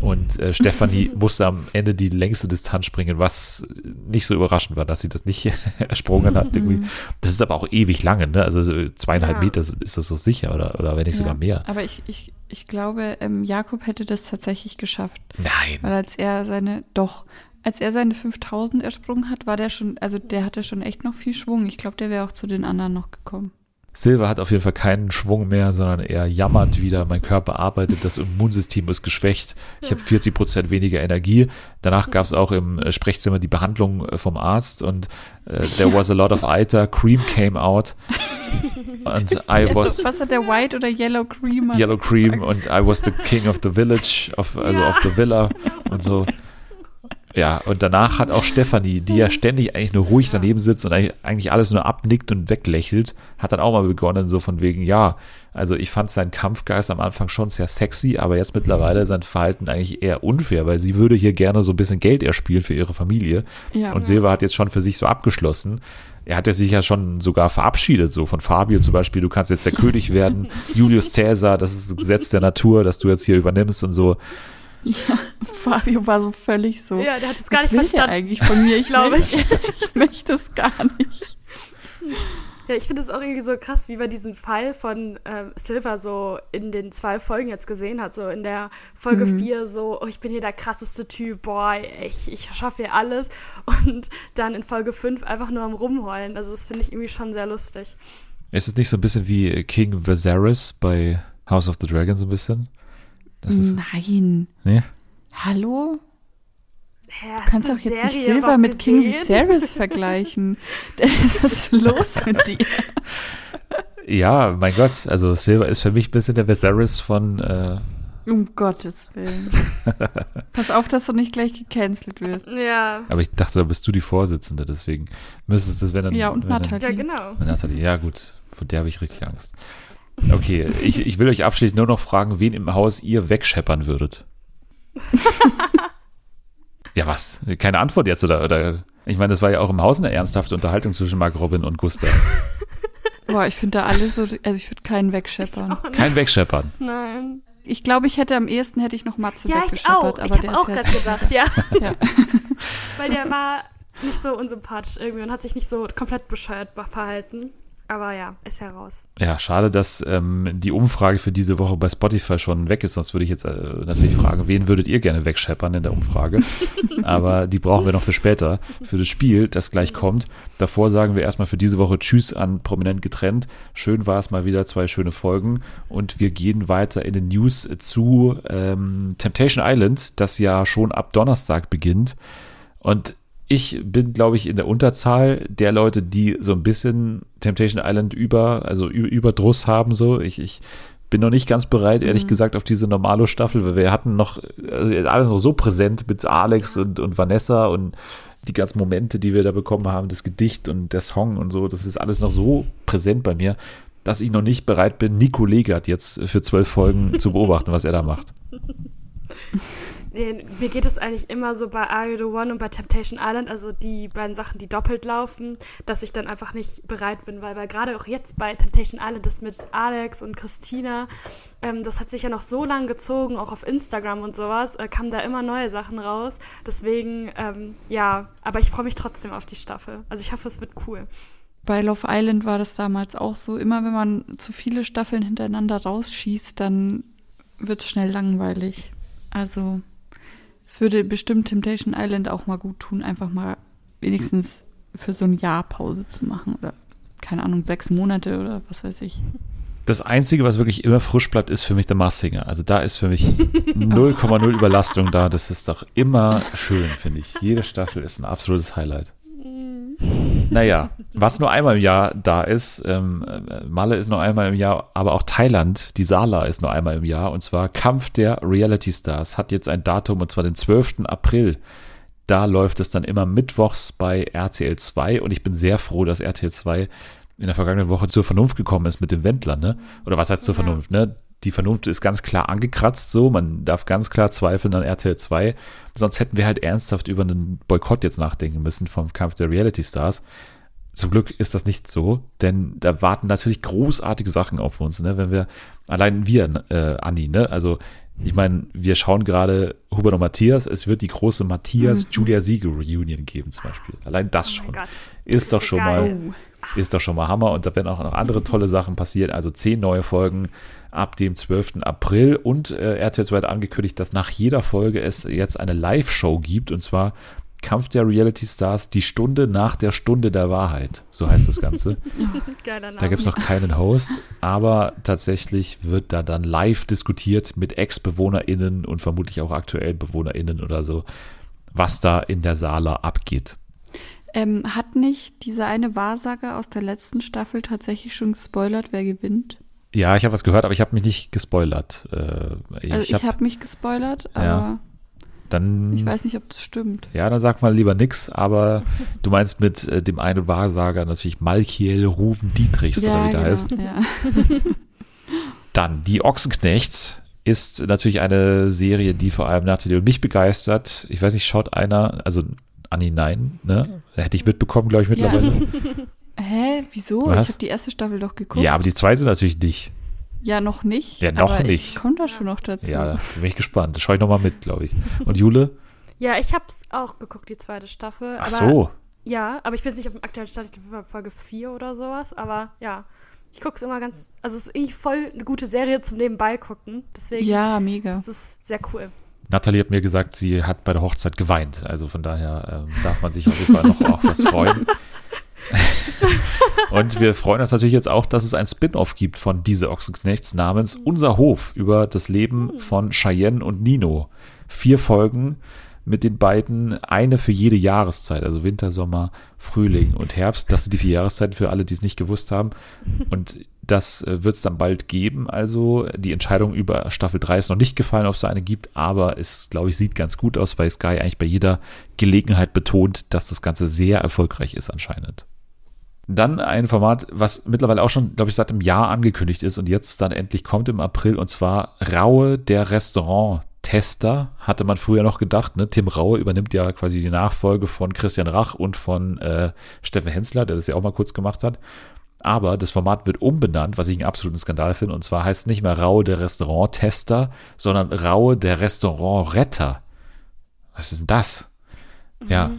Und äh, Stefanie musste am Ende die längste Distanz springen, was nicht so überraschend war, dass sie das nicht ersprungen hat. Irgendwie. Das ist aber auch ewig lange, ne? Also so zweieinhalb Ja. Meter ist das so sicher oder, oder wenn nicht sogar Ja, mehr. Aber ich, ich, ich glaube, ähm, Jakob hätte das tatsächlich geschafft. Nein. Weil als er seine, doch, als er seine 5000 ersprungen hat, war der schon, also der hatte schon echt noch viel Schwung. Ich glaube, der wäre auch zu den anderen noch gekommen. Silver hat auf jeden Fall keinen Schwung mehr, sondern er jammert wieder. Mein Körper arbeitet, das Immunsystem ist geschwächt. Ich habe 40 Prozent weniger Energie. Danach gab es auch im äh, Sprechzimmer die Behandlung äh, vom Arzt und äh, there was a lot of Eiter. Cream came out. Und I was Was hat der White oder Yellow Cream? Yellow Cream und I was the king of the village, of, also Ja. of the villa und so. Ja, und danach hat auch Stefanie, die ja ständig eigentlich nur ruhig daneben sitzt und eigentlich- alles nur abnickt und weglächelt, hat dann auch mal begonnen, so von wegen, ja, also ich fand seinen Kampfgeist am Anfang schon sehr sexy, aber jetzt mittlerweile sein Verhalten eigentlich eher unfair, weil sie würde hier gerne so ein bisschen Geld erspielen für ihre Familie. Ja. Und Silva hat jetzt schon für sich so abgeschlossen. Er hat ja sich ja schon sogar verabschiedet, so von Fabio zum Beispiel, du kannst jetzt der König werden, Julius Caesar, das ist das Gesetz der Natur, dass du jetzt hier übernimmst und so. Fabio war so völlig so. Ja, der hat es gar nicht verstanden. eigentlich von mir? Ich Glaube möchte, ich möchte es gar nicht. Ja, ich finde es auch irgendwie so krass, wie man diesen Fall von ähm, Silver so in den zwei Folgen jetzt gesehen hat. So in der Folge 4 so, oh, ich bin hier der krasseste Typ, boah, ich, ich schaffe hier alles. Und dann in Folge 5 einfach nur am Rumheulen. Also das finde ich irgendwie schon sehr lustig. Ist es nicht so ein bisschen wie King Viserys bei House of the Dragon so ein bisschen? Das ist, Nein. nee? Hallo? Hä, Du kannst doch jetzt nicht Silver mit King Viserys vergleichen. Was ist los mit dir? Ja, mein Gott, also Silver ist für mich ein bisschen der Viserys von, äh, Um Gottes Willen. Pass auf, dass du nicht gleich gecancelt wirst. Ja, aber ich dachte, da bist du die Vorsitzende, deswegen müsstest du das, wenn dann. Ja, und dann, Nathalie. ja genau. Nathalie, ja gut, von der habe ich richtig Angst. Okay, ich, ich will euch abschließend nur noch fragen, wen im Haus ihr wegscheppern würdet. ja, was? Keine Antwort jetzt, oder? oder? Ich meine, das war ja auch im Haus eine ernsthafte Unterhaltung zwischen Mark Robin und Gustav. Boah, ich finde da alle so, also ich würde keinen wegscheppern. auch nicht. Kein Wegscheppern. Nein. Ich glaube, ich hätte am ehesten hätte ich noch Matze Ja, ich auch. aber Ich der habe auch gerade gedacht, ja. Ja. Weil der war nicht so unsympathisch irgendwie und hat sich nicht so komplett bescheuert verhalten. Aber ja, ist ja raus. Ja, schade, dass ähm, die Umfrage für diese Woche bei Spotify schon weg ist. Sonst würde ich jetzt äh, natürlich fragen, wen würdet ihr gerne wegscheppern in der Umfrage? Aber die brauchen wir noch für später, für das Spiel, das gleich kommt. Davor sagen wir erstmal für diese Woche Tschüss an Prominent getrennt. Schön war es mal wieder, zwei schöne Folgen. Und wir gehen weiter in den News zu ähm, Temptation Island, das ja schon ab Donnerstag beginnt. Und ich bin, glaube ich, in der Unterzahl der Leute, die so ein bisschen Temptation Island über, also Überdruss haben. So, ich, ich bin noch nicht ganz bereit, ehrlich gesagt, auf diese normale Staffel, weil wir hatten noch also alles noch so präsent mit Alex und, und Vanessa und die ganzen Momente, die wir da bekommen haben, das Gedicht und der Song und so, das ist alles noch so präsent bei mir, dass ich noch nicht bereit bin, Nico Legert jetzt für zwölf Folgen zu beobachten, was er da macht. Nee, Mir geht es eigentlich immer so bei Are You the One und bei Temptation Island, also die beiden Sachen, die doppelt laufen, dass ich dann einfach nicht bereit bin, weil, weil gerade auch jetzt bei Temptation Island das mit Alex und Christina, ähm, das hat sich ja noch so lang gezogen, auch auf Instagram und sowas, äh, kamen da immer neue Sachen raus. Deswegen, ähm, ja, aber ich freue mich trotzdem auf die Staffel. Also ich hoffe, es wird cool. Bei Love Island war das damals auch so. Immer wenn man zu viele Staffeln hintereinander rausschießt, dann wird es schnell langweilig. Also es würde bestimmt Temptation Island auch mal gut tun, einfach mal wenigstens für so ein Jahr Pause zu machen oder keine Ahnung, sechs Monate oder was weiß ich. Das Einzige, was wirklich immer frisch bleibt, ist für mich der Mars Singer. Also da ist für mich 0,0 Überlastung da. Das ist doch immer schön, finde ich. Jede Staffel ist ein absolutes Highlight. Naja, was nur einmal im Jahr da ist, ähm, äh, Malle ist nur einmal im Jahr, aber auch Thailand, die Sala ist nur einmal im Jahr, und zwar Kampf der Reality Stars hat jetzt ein Datum, und zwar den 12. April. Da läuft es dann immer mittwochs bei RTL 2 und ich bin sehr froh, dass RTL 2 in der vergangenen Woche zur Vernunft gekommen ist mit dem Wendler, ne? Oder was heißt zur Ja. Vernunft, ne? Die Vernunft ist ganz klar angekratzt, so. Man darf ganz klar zweifeln an RTL 2. Sonst hätten wir halt ernsthaft über einen Boykott jetzt nachdenken müssen vom Kampf der Reality Stars. Zum Glück ist das nicht so, denn da warten natürlich großartige Sachen auf uns, ne? Wenn wir, allein wir, äh, Anni, ne? Also, ich meine, wir schauen gerade Hubert und Matthias, es wird die große Matthias-Julia Siegel-Reunion geben, zum Beispiel. Allein das Oh schon. Gott. Ist doch schon geil. mal ist doch schon mal Hammer und da werden auch noch andere tolle Sachen passieren. Also zehn neue Folgen ab dem 12. April und äh, RTL 2 hat angekündigt, dass nach jeder Folge es jetzt eine Live-Show gibt und zwar Kampf der Reality Stars, die Stunde nach der Stunde der Wahrheit. So heißt das Ganze. Geiler Name. Da gibt es noch keinen Host, aber tatsächlich wird da dann live diskutiert mit Ex-BewohnerInnen und vermutlich auch aktuell BewohnerInnen oder so, was da in der Sala abgeht. Ähm, hat nicht dieser eine Wahrsager aus der letzten Staffel tatsächlich schon gespoilert, wer gewinnt? Ja, ich habe was gehört, aber ich habe mich nicht gespoilert. Äh, Also ich hab- habe mich gespoilert, aber Ja. dann, ich weiß nicht, ob das stimmt. ja, dann sag mal lieber nix, aber du meinst mit äh, dem einen Wahrsager natürlich Malkiel Ruven Dietrichs, oder wie der heißt. genau. Ja. Dann, die Ochsenknechts ist natürlich eine Serie, die vor allem Nathalie und mich begeistert. Ich weiß nicht, schaut einer, also Anni, nein, ne? Hätte ich mitbekommen, glaube ich, mittlerweile. Hä, wieso? Was? Ich habe die erste Staffel doch geguckt. Ja, aber die zweite natürlich nicht. Ja, noch nicht. Ja, noch aber nicht. Ich komme da schon noch dazu. Ja, bin ich gespannt. Das schaue ich nochmal mit, glaube ich. Und Jule? Ja, ich hab's auch geguckt, die zweite Staffel. Ach aber, so. Ja, aber ich bin jetzt nicht auf dem aktuellen Stand, ich glaube Folge 4 oder sowas, aber ja. Ich guck's immer ganz, also es ist irgendwie voll eine gute Serie zum Nebenbei gucken, deswegen Ja, mega. ist es sehr cool. Nathalie hat mir gesagt, sie hat bei der Hochzeit geweint. Also von daher ähm, darf man sich auf jeden Fall noch auf was freuen. Und wir freuen uns natürlich jetzt auch, dass es ein Spin-off gibt von Diese Ochsenknechts namens Unser Hof über das Leben von Cheyenne und Nino. Vier Folgen mit den beiden, eine für jede Jahreszeit, also Winter, Sommer, Frühling und Herbst. Das sind die vier Jahreszeiten für alle, die es nicht gewusst haben. Und das äh, wird es dann bald geben. Also die Entscheidung über Staffel 3 ist noch nicht gefallen, ob es eine gibt, aber es, glaube ich, sieht ganz gut aus, weil Sky eigentlich bei jeder Gelegenheit betont, dass das Ganze sehr erfolgreich ist anscheinend. Dann ein Format, was mittlerweile auch schon, glaube ich, seit einem Jahr angekündigt ist und jetzt dann endlich kommt im April und zwar Raue der Restaurant-Tester, hatte man früher noch gedacht. Ne? Tim Raue übernimmt ja quasi die Nachfolge von Christian Rach und von äh, Steffen Hensler, der das ja auch mal kurz gemacht hat. Aber das Format wird umbenannt, was ich einen absoluten Skandal finde. Und zwar heißt es nicht mehr Raue der Restaurant-Tester, sondern Raue der Restaurant-Retter. Was ist denn das? Ja,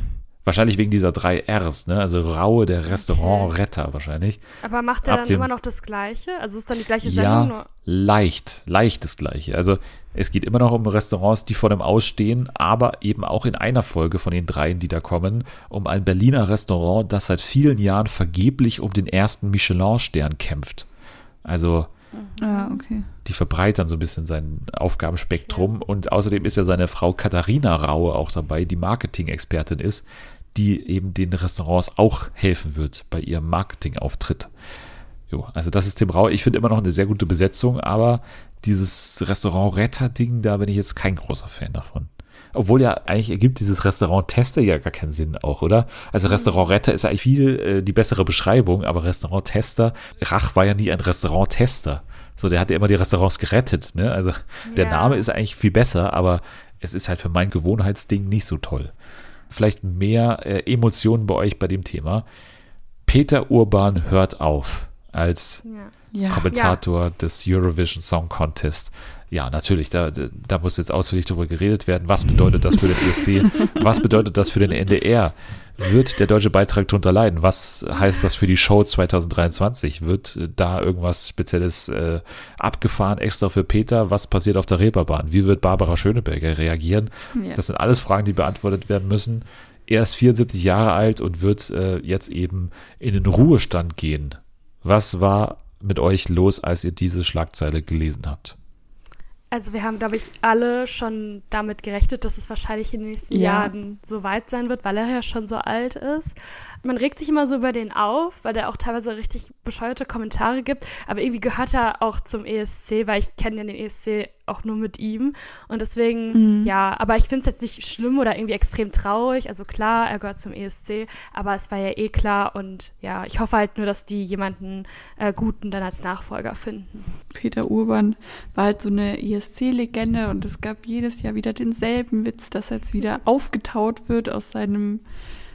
wahrscheinlich wegen dieser drei Rs, ne? Also Raue der Restaurant-Retter wahrscheinlich. Aber macht er Ab dann dem- immer noch das Gleiche? Also ist dann die gleiche Sendung? Ja, leicht, leicht das Gleiche. Also es geht immer noch um Restaurants, die vor dem Ausstehen, aber eben auch in einer Folge von den dreien, die da kommen, um ein Berliner Restaurant, das seit vielen Jahren vergeblich um den ersten Michelin-Stern kämpft. Also Ah, okay. die verbreitern so ein bisschen sein Aufgabenspektrum und außerdem ist ja seine Frau Katharina Raue auch dabei, die Marketing-Expertin ist, die eben den Restaurants auch helfen wird bei ihrem Marketingauftritt. Jo, also das ist Tim Raue. Ich finde immer noch eine sehr gute Besetzung, aber dieses Restaurant-Retter-Ding, da bin ich jetzt kein großer Fan davon. Obwohl ja eigentlich ergibt dieses Restaurant-Tester ja gar keinen Sinn auch, oder? Also Restaurant-Retter ist eigentlich viel äh, die bessere Beschreibung, aber Restaurant-Tester, Rach war ja nie ein Restaurant-Tester. So, der hat ja immer die Restaurants gerettet, ne? Also der Ja. Name ist eigentlich viel besser, aber es ist halt für mein Gewohnheitsding nicht so toll. Vielleicht mehr äh, Emotionen bei euch bei dem Thema. Peter Urban hört auf als ja. Ja. Kommentator des Eurovision Song Contest. Ja, natürlich, da, da muss jetzt ausführlich darüber geredet werden. Was bedeutet das für den ESC? Was bedeutet das für den NDR? Wird der deutsche Beitrag darunter leiden? Was heißt das für die Show 2023? Wird äh, da irgendwas Spezielles äh, abgefahren, extra für Peter? Was passiert auf der Reeperbahn? Wie wird Barbara Schöneberger reagieren? Ja. Das sind alles Fragen, die beantwortet werden müssen. Er ist 74 Jahre alt und wird äh, jetzt eben in den Ruhestand gehen. Was war mit euch los, als ihr diese Schlagzeile gelesen habt? Also wir haben, glaube ich, alle schon damit gerechnet, dass es wahrscheinlich in den nächsten Ja. Jahren so weit sein wird, weil er ja schon so alt ist. Man regt sich immer so über den auf, weil der auch teilweise richtig bescheuerte Kommentare gibt. Aber irgendwie gehört er auch zum ESC, weil ich kenne ja den ESC auch nur mit ihm. Und deswegen, Mhm. ja, aber ich finde es jetzt nicht schlimm oder irgendwie extrem traurig. Also klar, er gehört zum ESC, aber es war ja eh klar. Und ja, ich hoffe halt nur, dass die jemanden äh, Guten dann als Nachfolger finden. Peter Urban war halt so eine ISC-Legende und es gab jedes Jahr wieder denselben Witz, dass er jetzt wieder aufgetaut wird aus seinem,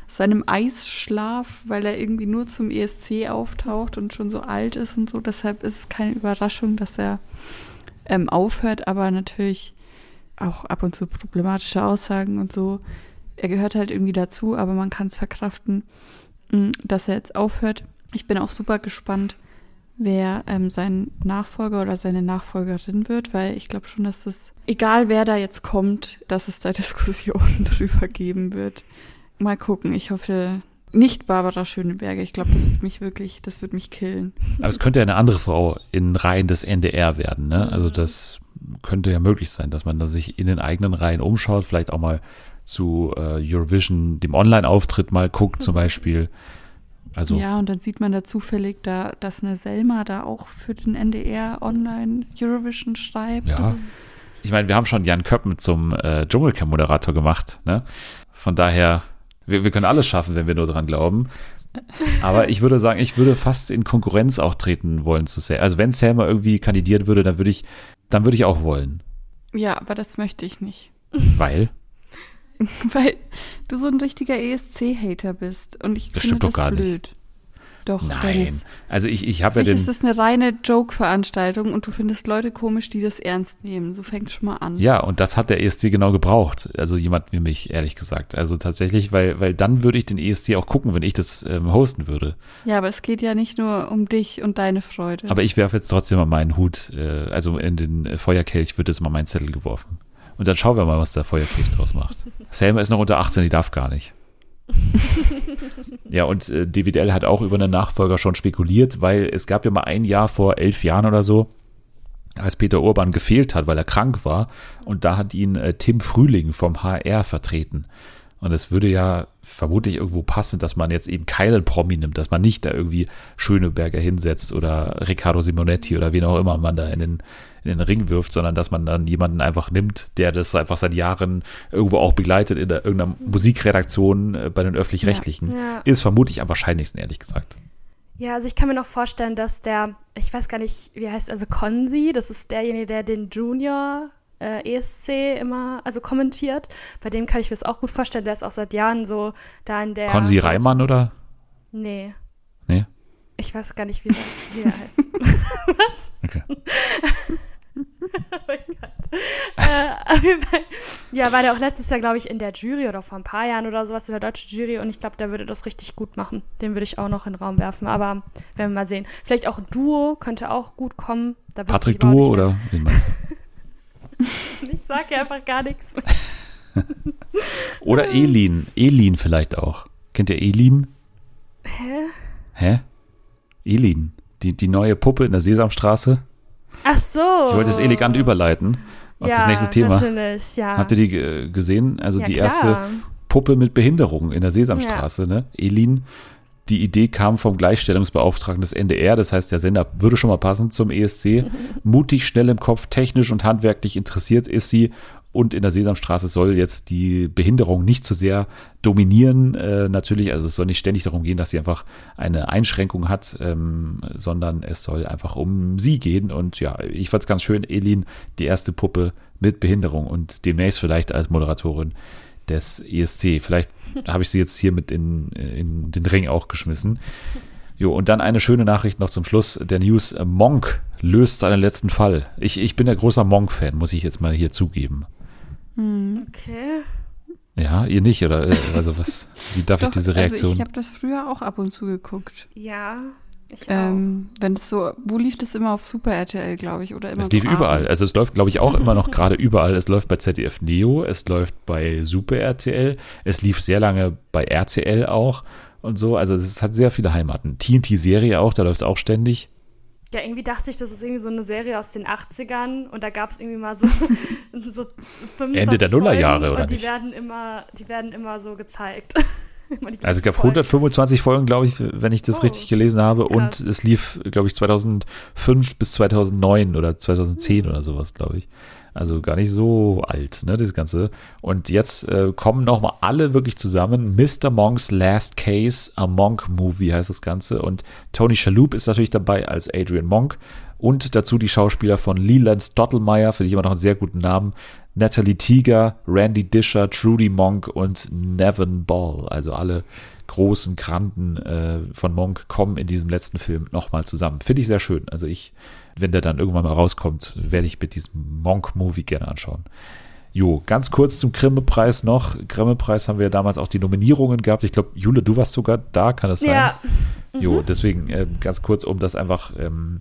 seinem Eisschlaf, weil er irgendwie nur zum ESC auftaucht und schon so alt ist und so. Deshalb ist es keine Überraschung, dass er ähm, aufhört, aber natürlich auch ab und zu problematische Aussagen und so. Er gehört halt irgendwie dazu, aber man kann es verkraften, mh, dass er jetzt aufhört. Ich bin auch super gespannt, wer ähm, sein Nachfolger oder seine Nachfolgerin wird, weil ich glaube schon, dass es, egal wer da jetzt kommt, dass es da Diskussionen drüber geben wird. Mal gucken. Ich hoffe nicht Barbara Schöneberger. Ich glaube, das wird mich wirklich, das wird mich killen. Aber es könnte ja eine andere Frau in Reihen des NDR werden. Ne? Also Mhm. das könnte ja möglich sein, dass man da sich in den eigenen Reihen umschaut, vielleicht auch mal zu äh, Eurovision, dem Online-Auftritt mal guckt zum Beispiel. Also Ja, und dann sieht man da zufällig, da, dass eine Selma da auch für den NDR Online Eurovision schreibt. Ja. Ich meine, wir haben schon Jan Köppen zum äh, Dschungelcamp-Moderator gemacht. Ne? Von daher, wir, wir können alles schaffen, wenn wir nur dran glauben. Aber ich würde sagen, ich würde fast in Konkurrenz auch treten wollen zu Selma. Also wenn Selma irgendwie kandidiert würde, dann würde ich, dann würde ich auch wollen. ja, aber das möchte ich nicht. Weil, Weil du so ein richtiger ESC-Hater bist. Und ich Das finde stimmt doch das gar nicht. Doch, nein. Dennis. Also ich, ich habe ja den. ist das eine reine Joke-Veranstaltung und du findest Leute komisch, die das ernst nehmen. So fängt schon mal an. Ja, und das hat der ESC genau gebraucht. Also jemand wie mich, ehrlich gesagt. Also tatsächlich, weil, weil dann würde ich den ESC auch gucken, wenn ich das ähm, hosten würde. Ja, aber es geht ja nicht nur um dich und deine Freude. Aber ich werfe jetzt trotzdem mal meinen Hut, äh, also in den Feuerkelch wird jetzt mal mein Zettel geworfen. Und dann schauen wir mal, was der Feuerkelch draus macht. Selma ist noch unter 18, die darf gar nicht. ja, und äh, DWDL hat auch über einen Nachfolger schon spekuliert, weil es gab ja mal ein Jahr vor elf Jahren oder so, als Peter Urban gefehlt hat, weil er krank war. Und da hat ihn äh, Tim Frühling vom HR vertreten. Und es würde ja vermutlich irgendwo passen, dass man jetzt eben keinen Promi nimmt, dass man nicht da irgendwie Schöneberger hinsetzt oder Riccardo Simonetti oder wen auch immer man da in den, in den Ring wirft, sondern dass man dann jemanden einfach nimmt, der das einfach seit Jahren irgendwo auch begleitet in der, irgendeiner Musikredaktion äh, bei den Öffentlich-Rechtlichen. Ja. Ist vermutlich am wahrscheinlichsten, ehrlich gesagt. Ja, also ich kann mir noch vorstellen, dass der, ich weiß gar nicht, wie heißt, also Konzi, das ist derjenige, der den Junior äh, ESC immer, also kommentiert. Bei dem kann ich mir das auch gut vorstellen. Der ist auch seit Jahren so da in der. Konzi Reimann oder? Nee, Nee? ich weiß gar nicht, wie der, wie der heißt. Was? Okay. oh. Äh, ja, war der auch letztes Jahr, glaube ich, in der Jury oder vor ein paar Jahren oder sowas in der deutschen Jury und ich glaube, der würde das richtig gut machen. Den würde ich auch noch in den Raum werfen, aber werden wir mal sehen. Vielleicht auch ein Duo könnte auch gut kommen. Patrick Duo mehr. oder wen meinst du? Ich sag ja einfach gar nichts. Oder Elin. Elin vielleicht auch. Kennt ihr Elin? Hä? Hä? Elin. Die, die neue Puppe in der Sesamstraße. Ach so. Ich wollte es elegant überleiten auf ja, das nächste Thema. Natürlich, ja. Habt ihr die äh, gesehen? Also ja, die klar. erste Puppe mit Behinderung in der Sesamstraße, ne? Elin. Die Idee kam vom Gleichstellungsbeauftragten des NDR, das heißt, der Sender würde schon mal passen zum ESC. Mutig, schnell im Kopf, technisch und handwerklich interessiert ist sie. Und in der Sesamstraße soll jetzt die Behinderung nicht zu sehr dominieren. Äh, natürlich, also es soll nicht ständig darum gehen, dass sie einfach eine Einschränkung hat, ähm, sondern es soll einfach um sie gehen. Und ja, ich fand es ganz schön, Elin, die erste Puppe mit Behinderung und demnächst vielleicht als Moderatorin des ESC. Vielleicht habe ich sie jetzt hier mit in, in den Ring auch geschmissen. Jo, und dann eine schöne Nachricht noch zum Schluss der News. Monk löst seinen letzten Fall. Ich, ich bin der großer Monk-Fan, muss ich jetzt mal hier zugeben. Okay. Ja, ihr nicht, oder? äh, Also was, wie darf ich Doch, diese Reaktion? Also ich habe das früher auch ab und zu geguckt. Ja, ich auch. Ähm, wenn es so, wo lief das immer auf Super RTL, glaube ich, oder immer es lief überall. abends? Also es läuft, glaube ich, auch immer noch gerade überall. Es läuft bei ZDF Neo, es läuft bei Super RTL, es lief sehr lange bei RTL auch und so. Also es hat sehr viele Heimaten. TNT-Serie auch, da läuft es auch ständig. Ja, irgendwie dachte ich, das ist irgendwie so eine Serie aus den 80ern und da gab es irgendwie mal so, so 25 Ende der Nullerjahre, oder und die nicht? werden immer, die werden immer so gezeigt. Also es gab Folgen. 125 Folgen, glaube ich, wenn ich das Oh, richtig gelesen habe. Und krass. es lief, glaube ich, 2005 bis 2009 oder 2010 Hm. oder sowas, glaube ich. Also gar nicht so alt, ne, das Ganze. Und jetzt äh, kommen nochmal alle wirklich zusammen. Mr. Monk's Last Case, a Monk Movie heißt das Ganze. Und Tony Shalhoub ist natürlich dabei als Adrian Monk. Und dazu die Schauspieler von Leland Stottlemyre, finde ich immer noch einen sehr guten Namen. Natalie Tiger, Randy Disher, Trudy Monk und Nevin Ball. Also alle großen Granden äh, von Monk kommen in diesem letzten Film nochmal zusammen. Finde ich sehr schön. Also ich, wenn der dann irgendwann mal rauskommt, werde ich mit diesem Monk-Movie gerne anschauen. Jo, ganz kurz zum Grimme-Preis noch. Grimme-Preis haben wir damals auch die Nominierungen gehabt. Ich glaube, Jule, du warst sogar da, kann das sein? Ja, Jo, deswegen äh, ganz kurz, um das einfach ähm,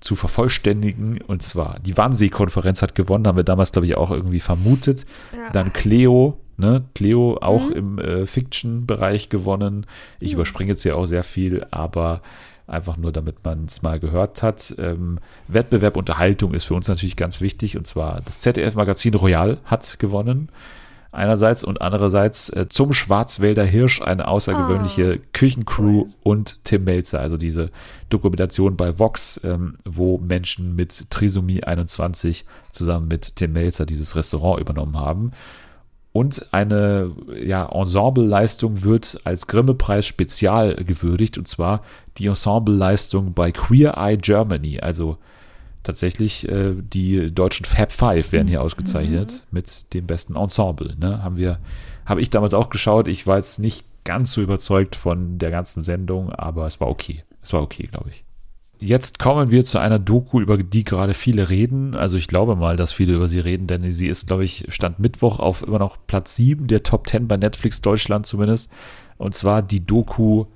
zu vervollständigen. Und zwar, die Wannsee-Konferenz hat gewonnen, haben wir damals, glaube ich, auch irgendwie vermutet. ja. Dann Cleo, ne? Cleo auch im äh, Fiction-Bereich gewonnen. Ich überspringe jetzt hier auch sehr viel, aber einfach nur, damit man es mal gehört hat. Ähm, Wettbewerb Unterhaltung ist für uns natürlich ganz wichtig und zwar das ZDF-Magazin Royal hat gewonnen. Einerseits und andererseits äh, zum Schwarzwälder Hirsch eine außergewöhnliche Küchencrew und Tim Melzer, also diese Dokumentation bei Vox, ähm, wo Menschen mit Trisomie 21 zusammen mit Tim Melzer dieses Restaurant übernommen haben. Und eine ja, Ensembleleistung wird als Grimme-Preis spezial gewürdigt, und zwar die Ensembleleistung bei Queer Eye Germany. Also tatsächlich äh, die deutschen Fab Five werden hier ausgezeichnet mit dem besten Ensemble. Ne? Haben wir, habe ich damals auch geschaut. Ich war jetzt nicht ganz so überzeugt von der ganzen Sendung, aber es war okay. Es war okay, glaube ich. Jetzt kommen wir zu einer Doku, über die gerade viele reden. Also ich glaube mal, dass viele über sie reden, denn sie ist, glaube ich, stand Mittwoch auf immer noch Platz 7 der Top 10 bei Netflix Deutschland zumindest. Und zwar die Doku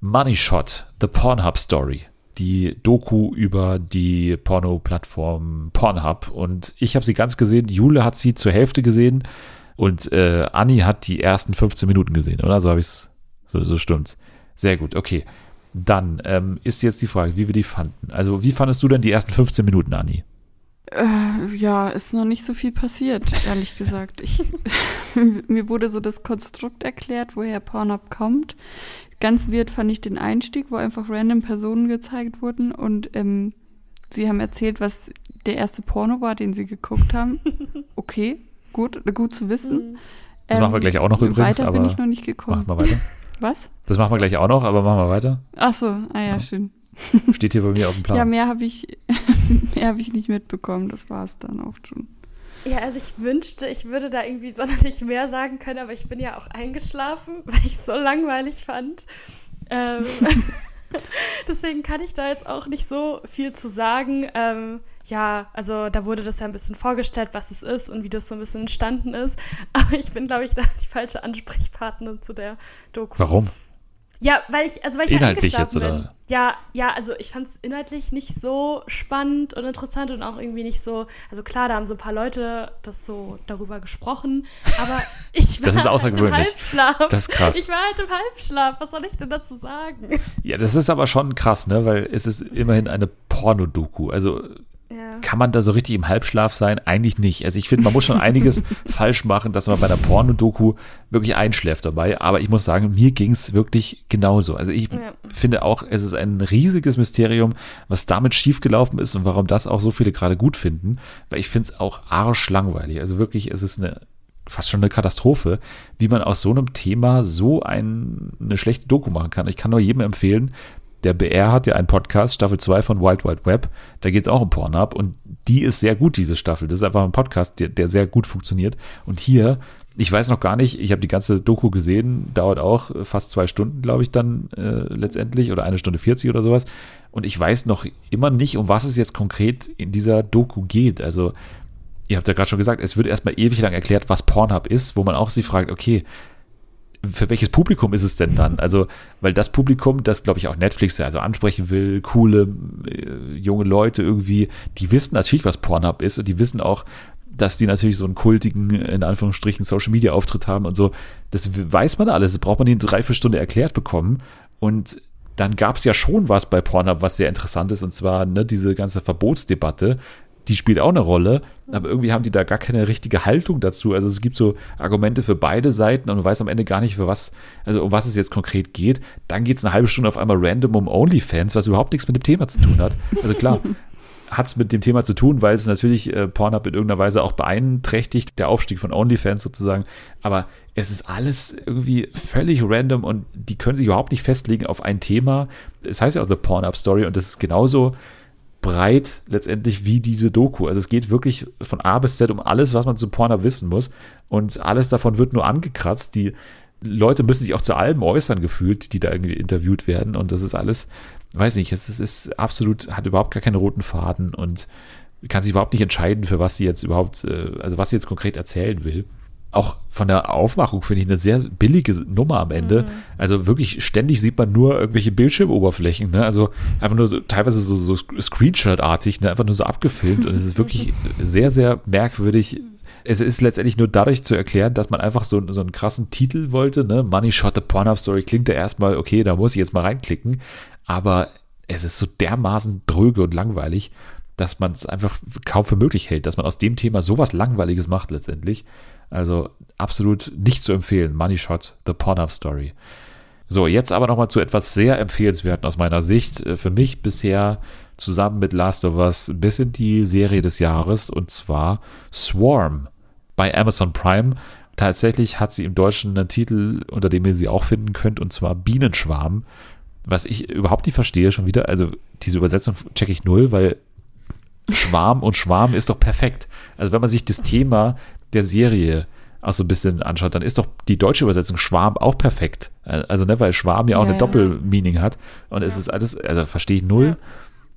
Money Shot, The Pornhub Story. Die Doku über die Porno-Plattform Pornhub. Und ich habe sie ganz gesehen. Jule hat sie zur Hälfte gesehen. Und äh, Anni hat die ersten 15 Minuten gesehen, oder? So habe ich es. So, so stimmt's. Sehr gut, okay. Dann ähm, ist jetzt die Frage, wie wir die fanden. Also, wie fandest du denn die ersten 15 Minuten, Anni? Äh, ja, ist noch nicht so viel passiert, ehrlich gesagt. Ich, mir wurde so das Konstrukt erklärt, woher Pornhub kommt. Ganz weird fand ich den Einstieg, wo einfach random Personen gezeigt wurden und ähm, sie haben erzählt, was der erste Porno war, den sie geguckt haben. Okay, gut, gut zu wissen. Das machen wir gleich auch noch übrigens, Weiter bin aber ich noch nicht gekommen. Machen wir weiter. Was? Das machen wir gleich auch noch, aber machen wir weiter. Ach so, ah ja, schön. Steht hier bei mir auf dem Plan. Ja, mehr habe ich, mehr habe ich nicht mitbekommen. Das war es dann auch schon. Ja, also ich wünschte, ich würde da irgendwie sonderlich mehr sagen können, aber ich bin ja auch eingeschlafen, weil ich es so langweilig fand. Ähm, deswegen kann ich da jetzt auch nicht so viel zu sagen. Ähm, ja, also da wurde das ja ein bisschen vorgestellt, was es ist und wie das so ein bisschen entstanden ist. Aber ich bin, glaube ich, da die falsche Ansprechpartnerin zu der Doku. Warum? Ja, weil ich, also weil ich Inhaltlich eingeschlafen jetzt, bin. oder? Ja, ja, also ich fand es inhaltlich nicht so spannend und interessant und auch irgendwie nicht so, also klar, da haben so ein paar Leute das so darüber gesprochen, aber ich war Das ist halt im außergewöhnlich. Halbschlaf. Das ist krass. Ich war halt im Halbschlaf, was soll ich denn dazu sagen? Ja, das ist aber schon krass, ne? Weil es ist immerhin eine Pornodoku. Also Ja. kann man da so richtig im Halbschlaf sein? Eigentlich nicht. Also ich finde, man muss schon einiges falsch machen, dass man bei einer Pornodoku wirklich einschläft dabei. Aber ich muss sagen, mir ging es wirklich genauso. Also ich Ja. finde auch, es ist ein riesiges Mysterium, was damit schiefgelaufen ist und warum das auch so viele gerade gut finden. Weil ich finde es auch arschlangweilig. Also wirklich, es ist eine fast schon eine Katastrophe, wie man aus so einem Thema so ein, eine schlechte Doku machen kann. Ich kann nur jedem empfehlen, der BR hat ja einen Podcast, Staffel 2 von Wild Wild Web. Da geht es auch um Pornhub und die ist sehr gut, diese Staffel. Das ist einfach ein Podcast, der, der sehr gut funktioniert. Und hier, ich weiß noch gar nicht, ich habe die ganze Doku gesehen, dauert auch fast zwei Stunden, glaube ich, dann äh, letztendlich oder eine Stunde 40 oder sowas. Und ich weiß noch immer nicht, um was es jetzt konkret in dieser Doku geht. Also, ihr habt ja gerade schon gesagt, es wird erstmal ewig lang erklärt, was Pornhub ist, wo man auch sich fragt, okay, für welches Publikum ist es denn dann? Also, weil das Publikum, das glaube ich auch Netflix also ansprechen will, coole äh, junge Leute irgendwie, die wissen natürlich, was Pornhub ist und die wissen auch, dass die natürlich so einen kultigen, in Anführungsstrichen, Social Media Auftritt haben und so. Das weiß man alles. Das braucht man in drei, vier Stunden erklärt bekommen. Und dann gab es ja schon was bei Pornhub, was sehr interessant ist, und zwar ne, diese ganze Verbotsdebatte, die spielt auch eine Rolle, aber irgendwie haben die da gar keine richtige Haltung dazu. Also es gibt so Argumente für beide Seiten und man weiß am Ende gar nicht, für was, also um was es jetzt konkret geht. Dann geht es eine halbe Stunde auf einmal random um OnlyFans, was überhaupt nichts mit dem Thema zu tun hat. Also klar, hat es mit dem Thema zu tun, weil es natürlich äh, Pornhub in irgendeiner Weise auch beeinträchtigt, der Aufstieg von OnlyFans sozusagen. Aber es ist alles irgendwie völlig random und die können sich überhaupt nicht festlegen auf ein Thema. Es heißt ja auch The Pornhub Story und das ist genauso breit letztendlich wie diese Doku. Also es geht wirklich von A bis Z um alles, was man zu Pornhub wissen muss. Und alles davon wird nur angekratzt. Die Leute müssen sich auch zu allem äußern gefühlt, die da irgendwie interviewt werden. Und das ist alles, weiß nicht, es ist, ist absolut, hat überhaupt gar keine roten Faden und kann sich überhaupt nicht entscheiden, für was sie jetzt überhaupt, äh, also was sie jetzt konkret erzählen will auch von der Aufmachung finde ich eine sehr billige Nummer am Ende. Mhm. Also wirklich ständig sieht man nur irgendwelche Bildschirmoberflächen, ne? Also einfach nur so, teilweise so, so Screenshot-artig, ne? einfach nur so abgefilmt. Und es ist wirklich sehr, sehr merkwürdig. Es ist letztendlich nur dadurch zu erklären, dass man einfach so, so einen krassen Titel wollte, ne? Money Shot the Pornhub Story klingt ja erstmal, okay, da muss ich jetzt mal reinklicken. Aber es ist so dermaßen dröge und langweilig, dass man es einfach kaum für möglich hält, dass man aus dem Thema sowas Langweiliges macht letztendlich. Also absolut nicht zu empfehlen. Money Shot, The Pornhub Story. So, jetzt aber nochmal zu etwas sehr empfehlenswerten aus meiner Sicht. Äh, für mich bisher zusammen mit Last of Us bis in die Serie des Jahres und zwar Swarm bei Amazon Prime. Tatsächlich hat sie im Deutschen einen Titel, unter dem ihr sie auch finden könnt, und zwar Bienenschwarm. Was ich überhaupt nicht verstehe, schon wieder. Also, diese Übersetzung checke ich null, weil Schwarm und Schwarm ist doch perfekt. Also, wenn man sich das Thema der Serie auch so ein bisschen anschaut, dann ist doch die deutsche Übersetzung Schwarm auch perfekt. Also, ne, weil Schwarm ja auch ja, eine ja. Doppelmeaning hat. Und ja. es ist alles, also verstehe ich null.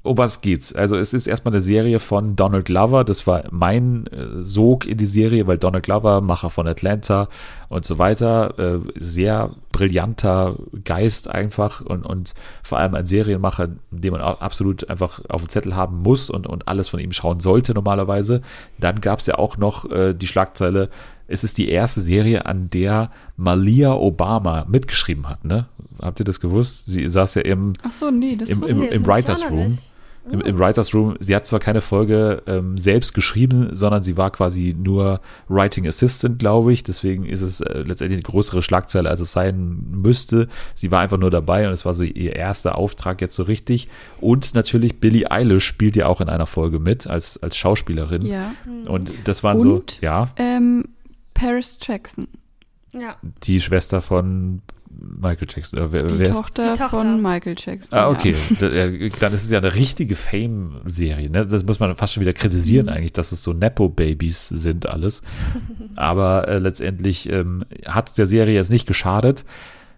Um was geht's? Also, es ist erstmal eine Serie von Donald Glover. Das war mein äh, Sog in die Serie, weil Donald Glover, Macher von Atlanta und so weiter, äh, sehr brillanter Geist einfach und, und vor allem ein Serienmacher, den man absolut einfach auf dem Zettel haben muss und, und alles von ihm schauen sollte normalerweise. Dann gab es ja auch noch äh, die Schlagzeile, es ist die erste Serie, an der Malia Obama mitgeschrieben hat. Ne? Habt ihr das gewusst? Sie saß ja im, so, nee, im, im, im Writers Room. Im, Im, Writers Room, sie hat zwar keine Folge ähm, selbst geschrieben, sondern sie war quasi nur Writing Assistant, glaube ich. Deswegen ist es äh, letztendlich eine größere Schlagzeile, als es sein müsste. Sie war einfach nur dabei und es war so ihr erster Auftrag jetzt so richtig. Und natürlich Billie Eilish spielt ja auch in einer Folge mit als, als Schauspielerin. Ja. Und das waren und, so, ja. Ähm, Paris Jackson. Ja. Die Schwester von Michael Jackson. Äh, wer, die, wer Tochter die, Tochter von Michael Jackson. Ah, okay. Ja. Dann ist es ja eine richtige Fame-Serie. Ne? Das muss man fast schon wieder kritisieren, mhm. eigentlich, dass es so Nepo-Babys sind, alles. Aber äh, letztendlich ähm, hat es der Serie jetzt nicht geschadet.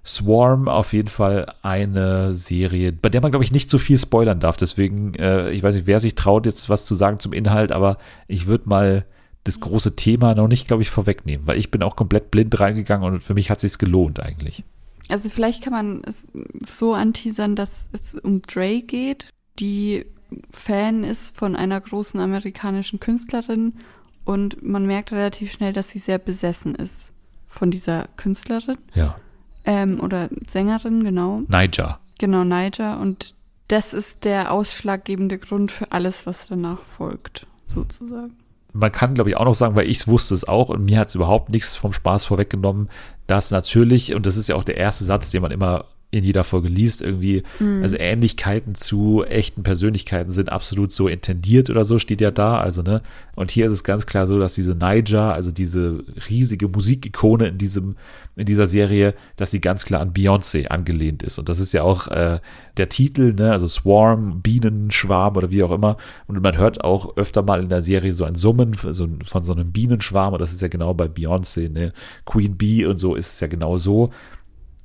Swarm auf jeden Fall eine Serie, bei der man, glaube ich, nicht so viel spoilern darf. Deswegen, äh, ich weiß nicht, wer sich traut, jetzt was zu sagen zum Inhalt, aber ich würde mal das große Thema noch nicht, glaube ich, vorwegnehmen, weil ich bin auch komplett blind reingegangen und für mich hat es sich gelohnt eigentlich. Also vielleicht kann man es so anteasern, dass es um Dre geht, die Fan ist von einer großen amerikanischen Künstlerin und man merkt relativ schnell, dass sie sehr besessen ist von dieser Künstlerin. Ja. Ähm, oder Sängerin, genau. Niger. Genau, Niger. Und das ist der ausschlaggebende Grund für alles, was danach folgt, sozusagen man kann, glaube ich, auch noch sagen, weil ich wusste es auch und mir hat es überhaupt nichts vom Spaß vorweggenommen, dass natürlich, und das ist ja auch der erste Satz, den man immer in jeder Folge liest, irgendwie, mhm. also Ähnlichkeiten zu echten Persönlichkeiten sind absolut so intendiert oder so, steht ja da, also, ne, und hier ist es ganz klar so, dass diese Niger, also diese riesige Musikikone in diesem, in dieser Serie, dass sie ganz klar an Beyoncé angelehnt ist. Und das ist ja auch äh, der Titel, ne, also Swarm, Bienenschwarm oder wie auch immer. Und man hört auch öfter mal in der Serie so ein Summen so, von so einem Bienenschwarm. Und das ist ja genau bei Beyoncé, ne, Queen Bee und so ist es ja genau so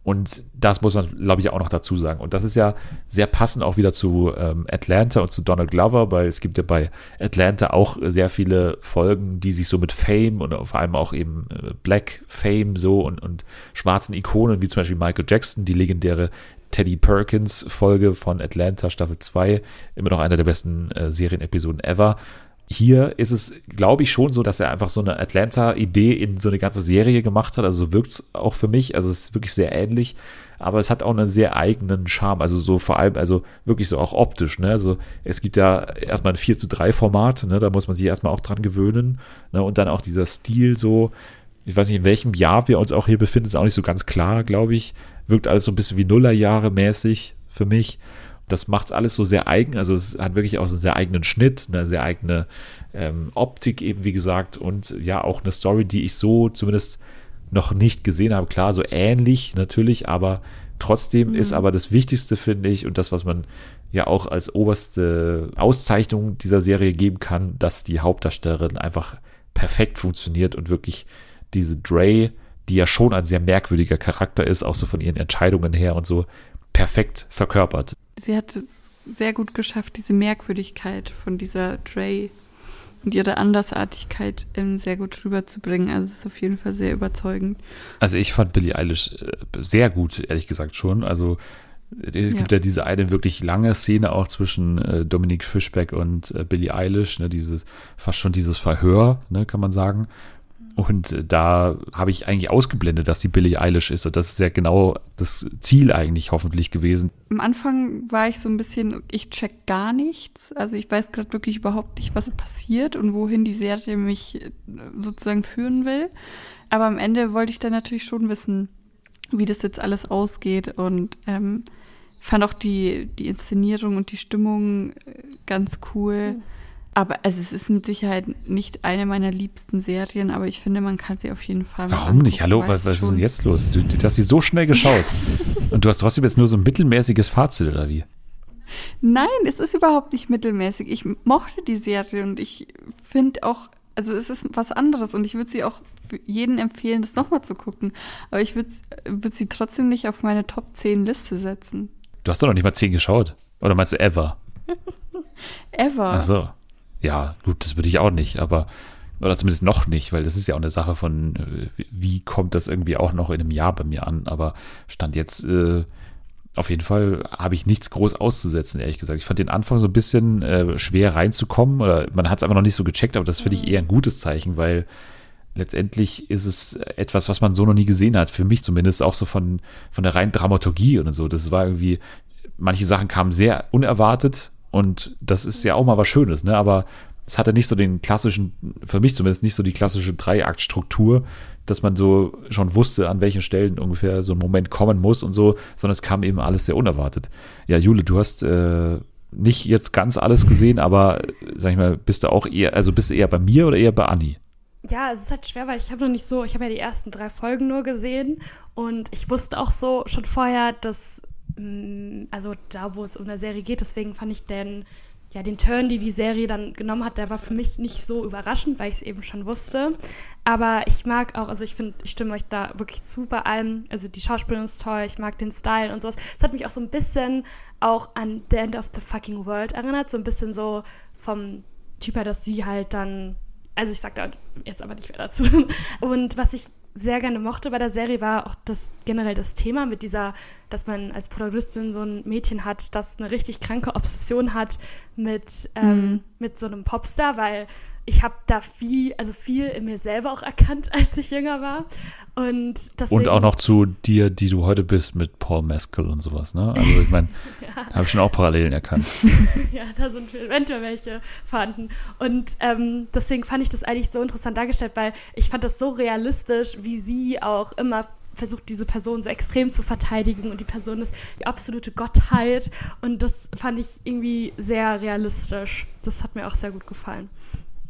und das muss man, glaube ich, auch noch dazu sagen. Und das ist ja sehr passend auch wieder zu ähm, Atlanta und zu Donald Glover, weil es gibt ja bei Atlanta auch sehr viele Folgen, die sich so mit Fame und vor allem auch eben äh, Black Fame so und, und schwarzen Ikonen, wie zum Beispiel Michael Jackson, die legendäre Teddy Perkins Folge von Atlanta Staffel 2, immer noch einer der besten äh, Serienepisoden ever. Hier ist es, glaube ich, schon so, dass er einfach so eine Atlanta-Idee in so eine ganze Serie gemacht hat. Also wirkt es auch für mich. Also es ist wirklich sehr ähnlich. Aber es hat auch einen sehr eigenen Charme. Also so vor allem, also wirklich so auch optisch. Ne? Also es gibt ja erstmal ein 4 zu 3 Format. Ne? Da muss man sich erstmal auch dran gewöhnen. Ne? Und dann auch dieser Stil so. Ich weiß nicht, in welchem Jahr wir uns auch hier befinden, ist auch nicht so ganz klar, glaube ich. Wirkt alles so ein bisschen wie Nullerjahre mäßig für mich das macht alles so sehr eigen. Also es hat wirklich auch so einen sehr eigenen Schnitt, eine sehr eigene ähm, Optik eben, wie gesagt, und ja, auch eine Story, die ich so zumindest noch nicht gesehen habe. Klar, so ähnlich natürlich, aber trotzdem mhm. ist aber das Wichtigste, finde ich, und das, was man ja auch als oberste Auszeichnung dieser Serie geben kann, dass die Hauptdarstellerin einfach perfekt funktioniert und wirklich diese Dre, die ja schon ein sehr merkwürdiger Charakter ist, auch so von ihren Entscheidungen her und so, perfekt verkörpert sie hat es sehr gut geschafft, diese Merkwürdigkeit von dieser Dre und ihre Andersartigkeit ähm, sehr gut rüberzubringen. Also es ist auf jeden Fall sehr überzeugend. Also ich fand Billie Eilish äh, sehr gut, ehrlich gesagt schon. Also es gibt ja. ja diese eine wirklich lange Szene auch zwischen äh, Dominique Fischbeck und äh, Billie Eilish, ne, dieses fast schon dieses Verhör, ne, kann man sagen, und äh, da habe ich eigentlich ausgeblendet, dass sie Billie Eilish ist. Und das ist ja genau das Ziel eigentlich hoffentlich gewesen. Am Anfang war ich so ein bisschen, ich check gar nichts. Also ich weiß gerade wirklich überhaupt nicht, was passiert und wohin die Serie mich äh, sozusagen führen will. Aber am Ende wollte ich dann natürlich schon wissen, wie das jetzt alles ausgeht. Und ähm, fand auch die, die Inszenierung und die Stimmung äh, ganz cool. Mhm aber also es ist mit Sicherheit nicht eine meiner liebsten Serien, aber ich finde, man kann sie auf jeden Fall Warum nicht? Hallo, was, was ist denn jetzt los? Du, du hast sie so schnell geschaut. und du hast trotzdem jetzt nur so ein mittelmäßiges Fazit, oder wie? Nein, es ist überhaupt nicht mittelmäßig. Ich mochte die Serie und ich finde auch, also es ist was anderes und ich würde sie auch für jeden empfehlen, das nochmal zu gucken. Aber ich würde würd sie trotzdem nicht auf meine Top 10 Liste setzen. Du hast doch noch nicht mal 10 geschaut. Oder meinst du ever? ever. Ach so. Ja, gut, das würde ich auch nicht, aber oder zumindest noch nicht, weil das ist ja auch eine Sache von, äh, wie kommt das irgendwie auch noch in einem Jahr bei mir an. Aber Stand jetzt, äh, auf jeden Fall habe ich nichts groß auszusetzen, ehrlich gesagt. Ich fand den Anfang so ein bisschen äh, schwer reinzukommen oder man hat es einfach noch nicht so gecheckt, aber das finde ich eher ein gutes Zeichen, weil letztendlich ist es etwas, was man so noch nie gesehen hat, für mich zumindest, auch so von, von der reinen Dramaturgie und so. Das war irgendwie, manche Sachen kamen sehr unerwartet und das ist ja auch mal was Schönes, ne? Aber es hatte nicht so den klassischen, für mich zumindest nicht so die klassische Dreiaktstruktur, dass man so schon wusste, an welchen Stellen ungefähr so ein Moment kommen muss und so, sondern es kam eben alles sehr unerwartet. Ja, Jule, du hast äh, nicht jetzt ganz alles gesehen, aber sag ich mal, bist du auch eher, also bist du eher bei mir oder eher bei Anni? Ja, es ist halt schwer, weil ich habe noch nicht so, ich habe ja die ersten drei Folgen nur gesehen und ich wusste auch so schon vorher, dass also da, wo es um eine Serie geht. Deswegen fand ich den, ja, den Turn, die die Serie dann genommen hat, der war für mich nicht so überraschend, weil ich es eben schon wusste. Aber ich mag auch, also ich finde, ich stimme euch da wirklich zu bei allem. Also die Schauspielerin ist toll, ich mag den Style und sowas. Es hat mich auch so ein bisschen auch an The End of the Fucking World erinnert. So ein bisschen so vom Typ her, dass sie halt dann also ich sag da jetzt aber nicht mehr dazu. Und was ich sehr gerne mochte bei der Serie, war auch das generell das Thema mit dieser, dass man als Protagonistin so ein Mädchen hat, das eine richtig kranke Obsession hat mit, ähm, mhm. mit so einem Popstar, weil ich habe da viel, also viel in mir selber auch erkannt, als ich jünger war. Und, deswegen, und auch noch zu dir, die du heute bist mit Paul Mescal und sowas, ne? Also ich meine, ja. habe ich schon auch Parallelen erkannt. ja, da sind eventuell welche vorhanden. Und ähm, deswegen fand ich das eigentlich so interessant dargestellt, weil ich fand das so realistisch, wie sie auch immer versucht, diese Person so extrem zu verteidigen und die Person ist die absolute Gottheit und das fand ich irgendwie sehr realistisch. Das hat mir auch sehr gut gefallen.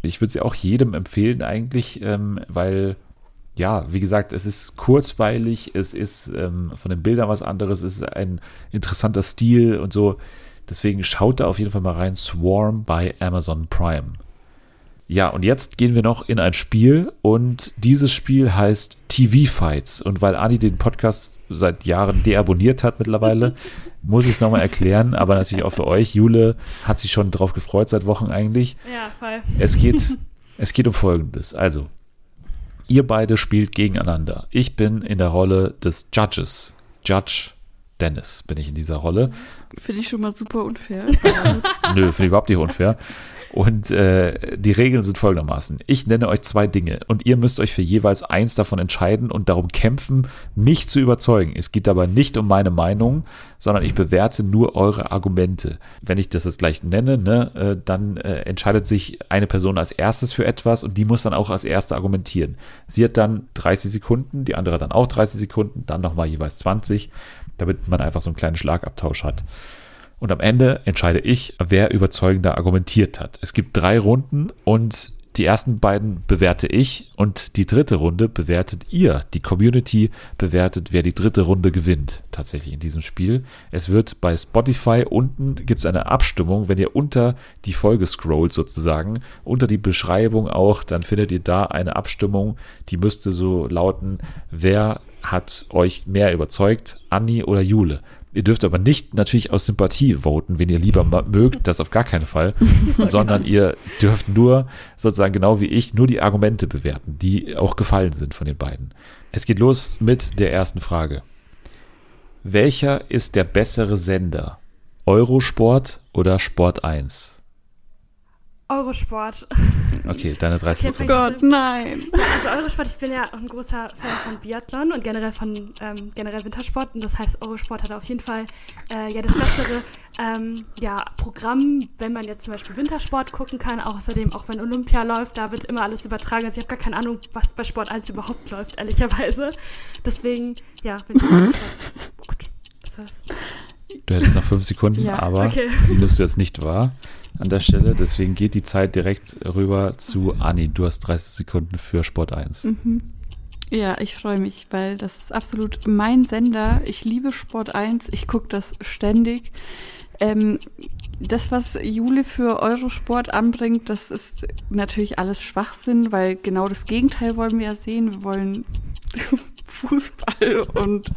Ich würde sie auch jedem empfehlen eigentlich, ähm, weil ja, wie gesagt, es ist kurzweilig, es ist ähm, von den Bildern was anderes, es ist ein interessanter Stil und so. Deswegen schaut da auf jeden Fall mal rein. Swarm bei Amazon Prime. Ja, und jetzt gehen wir noch in ein Spiel und dieses Spiel heißt TV Fights. Und weil Ani den Podcast seit Jahren deabonniert hat mittlerweile, muss ich es nochmal erklären, aber natürlich auch für euch. Jule hat sich schon drauf gefreut seit Wochen eigentlich. Ja, voll. Es geht, es geht um Folgendes. Also, ihr beide spielt gegeneinander. Ich bin in der Rolle des Judges. Judge Dennis bin ich in dieser Rolle. Finde ich schon mal super unfair. Nö, finde ich überhaupt nicht unfair. Und äh, die Regeln sind folgendermaßen. Ich nenne euch zwei Dinge und ihr müsst euch für jeweils eins davon entscheiden und darum kämpfen, mich zu überzeugen. Es geht dabei nicht um meine Meinung, sondern ich bewerte nur eure Argumente. Wenn ich das jetzt gleich nenne, ne, äh, dann äh, entscheidet sich eine Person als erstes für etwas und die muss dann auch als erste argumentieren. Sie hat dann 30 Sekunden, die andere dann auch 30 Sekunden, dann nochmal jeweils 20, damit man einfach so einen kleinen Schlagabtausch hat. Und am Ende entscheide ich, wer überzeugender argumentiert hat. Es gibt drei Runden und die ersten beiden bewerte ich und die dritte Runde bewertet ihr. Die Community bewertet, wer die dritte Runde gewinnt, tatsächlich in diesem Spiel. Es wird bei Spotify unten gibt es eine Abstimmung, wenn ihr unter die Folge scrollt sozusagen, unter die Beschreibung auch, dann findet ihr da eine Abstimmung, die müsste so lauten, wer hat euch mehr überzeugt, Anni oder Jule? Ihr dürft aber nicht natürlich aus Sympathie voten, wenn ihr lieber mögt, das auf gar keinen Fall, sondern ihr dürft nur sozusagen genau wie ich nur die Argumente bewerten, die auch gefallen sind von den beiden. Es geht los mit der ersten Frage. Welcher ist der bessere Sender? Eurosport oder Sport 1? Eurosport. Okay, deine 30 Okay. Gott, nein. Ja, also Eurosport, ich bin ja auch ein großer Fan von Biathlon und generell von ähm, generell Wintersport. Und das heißt, Eurosport hat auf jeden Fall äh, ja das bessere ähm, ja, Programm, wenn man jetzt zum Beispiel Wintersport gucken kann. Außerdem, auch wenn Olympia läuft, da wird immer alles übertragen. Also ich habe gar keine Ahnung, was bei Sport 1 überhaupt läuft, ehrlicherweise. Deswegen, ja, bin ich Gut, das war's. Du hättest noch fünf Sekunden, Ja, aber okay. die nimmst du jetzt nicht wahr an der Stelle. Deswegen geht die Zeit direkt rüber zu Anni. Du hast 30 Sekunden für Sport 1. Mhm. Ja, ich freue mich, weil das ist absolut mein Sender. Ich liebe Sport 1, ich gucke das ständig. Ähm, das, was Jule für Eurosport anbringt, das ist natürlich alles Schwachsinn, weil genau das Gegenteil wollen wir ja sehen. Wir wollen Fußball und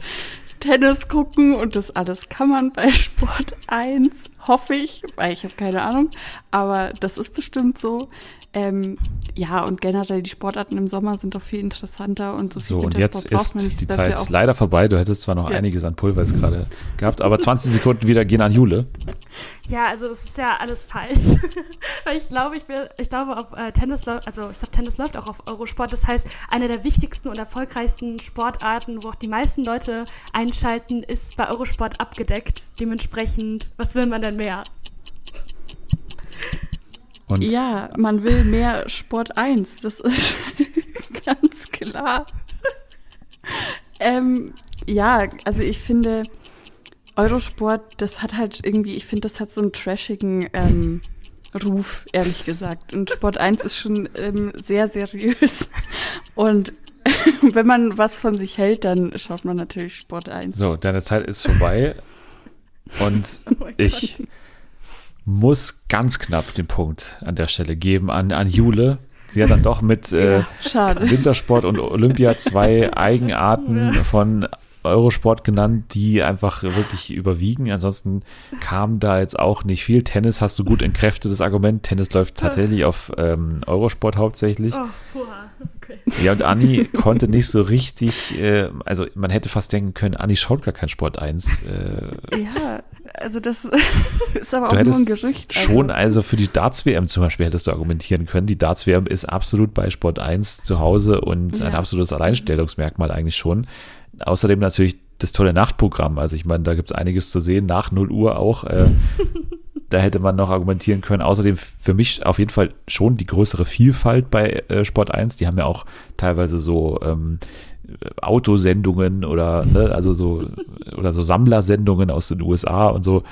Tennis gucken und das alles kann man bei Sport 1, hoffe ich, weil ich habe keine Ahnung, aber das ist bestimmt so. Ähm, ja, und generell die Sportarten im Sommer sind doch viel interessanter und so viel So, und Wintersport jetzt braucht man ist nicht. die Zeit ja leider vorbei. Du hättest zwar noch Ja. einiges an Pulver jetzt gerade gehabt, aber 20 Sekunden wieder gehen an Jule. Ja, also das ist ja alles falsch. Weil ich glaube, ich, will, ich glaube, auf äh, Tennis läuft, also ich glaube, Tennis läuft auch auf Eurosport. Das heißt, eine der wichtigsten und erfolgreichsten Sportarten, wo auch die meisten Leute einschalten, ist bei Eurosport abgedeckt. Dementsprechend, was will man denn mehr? Und Ja, man will mehr Sport 1, das ist ganz klar. ähm, ja, also ich finde, Eurosport, das hat halt irgendwie, ich finde, das hat so einen trashigen ähm, Ruf, ehrlich gesagt. Und Sport 1 ist schon ähm, sehr seriös. Und wenn man was von sich hält, dann schaut man natürlich Sport 1. so, deine Zeit ist vorbei. Und Oh ich Gott. muss ganz knapp den Punkt an der Stelle geben an, an Jule. Sie hat dann doch mit äh, Ja. Wintersport und Olympia zwei Eigenarten Ja. von Eurosport genannt, die einfach wirklich überwiegen. Ansonsten kam da jetzt auch nicht viel. Tennis hast du gut entkräftet, das Argument. Tennis läuft tatsächlich auf ähm, Eurosport hauptsächlich. Oh. Okay. Ja, und Anni konnte nicht so richtig, äh, also man hätte fast denken können, Anni schaut gar kein Sport 1. Äh, Ja, also das ist aber auch nur ein Gerücht. schon, also für die Darts-WM zum Beispiel hättest du argumentieren können. Die Darts-WM ist absolut bei Sport 1 zu Hause und ein Ja. absolutes Alleinstellungsmerkmal eigentlich schon. Außerdem natürlich das tolle Nachtprogramm. Also ich meine, da gibt es einiges zu sehen, nach 0 Uhr auch. Äh, da hätte man noch argumentieren können. Außerdem für mich auf jeden Fall schon die größere Vielfalt bei äh, Sport 1. Die haben ja auch teilweise so ähm, Autosendungen oder ne, also so oder so Sammlersendungen aus den USA und so.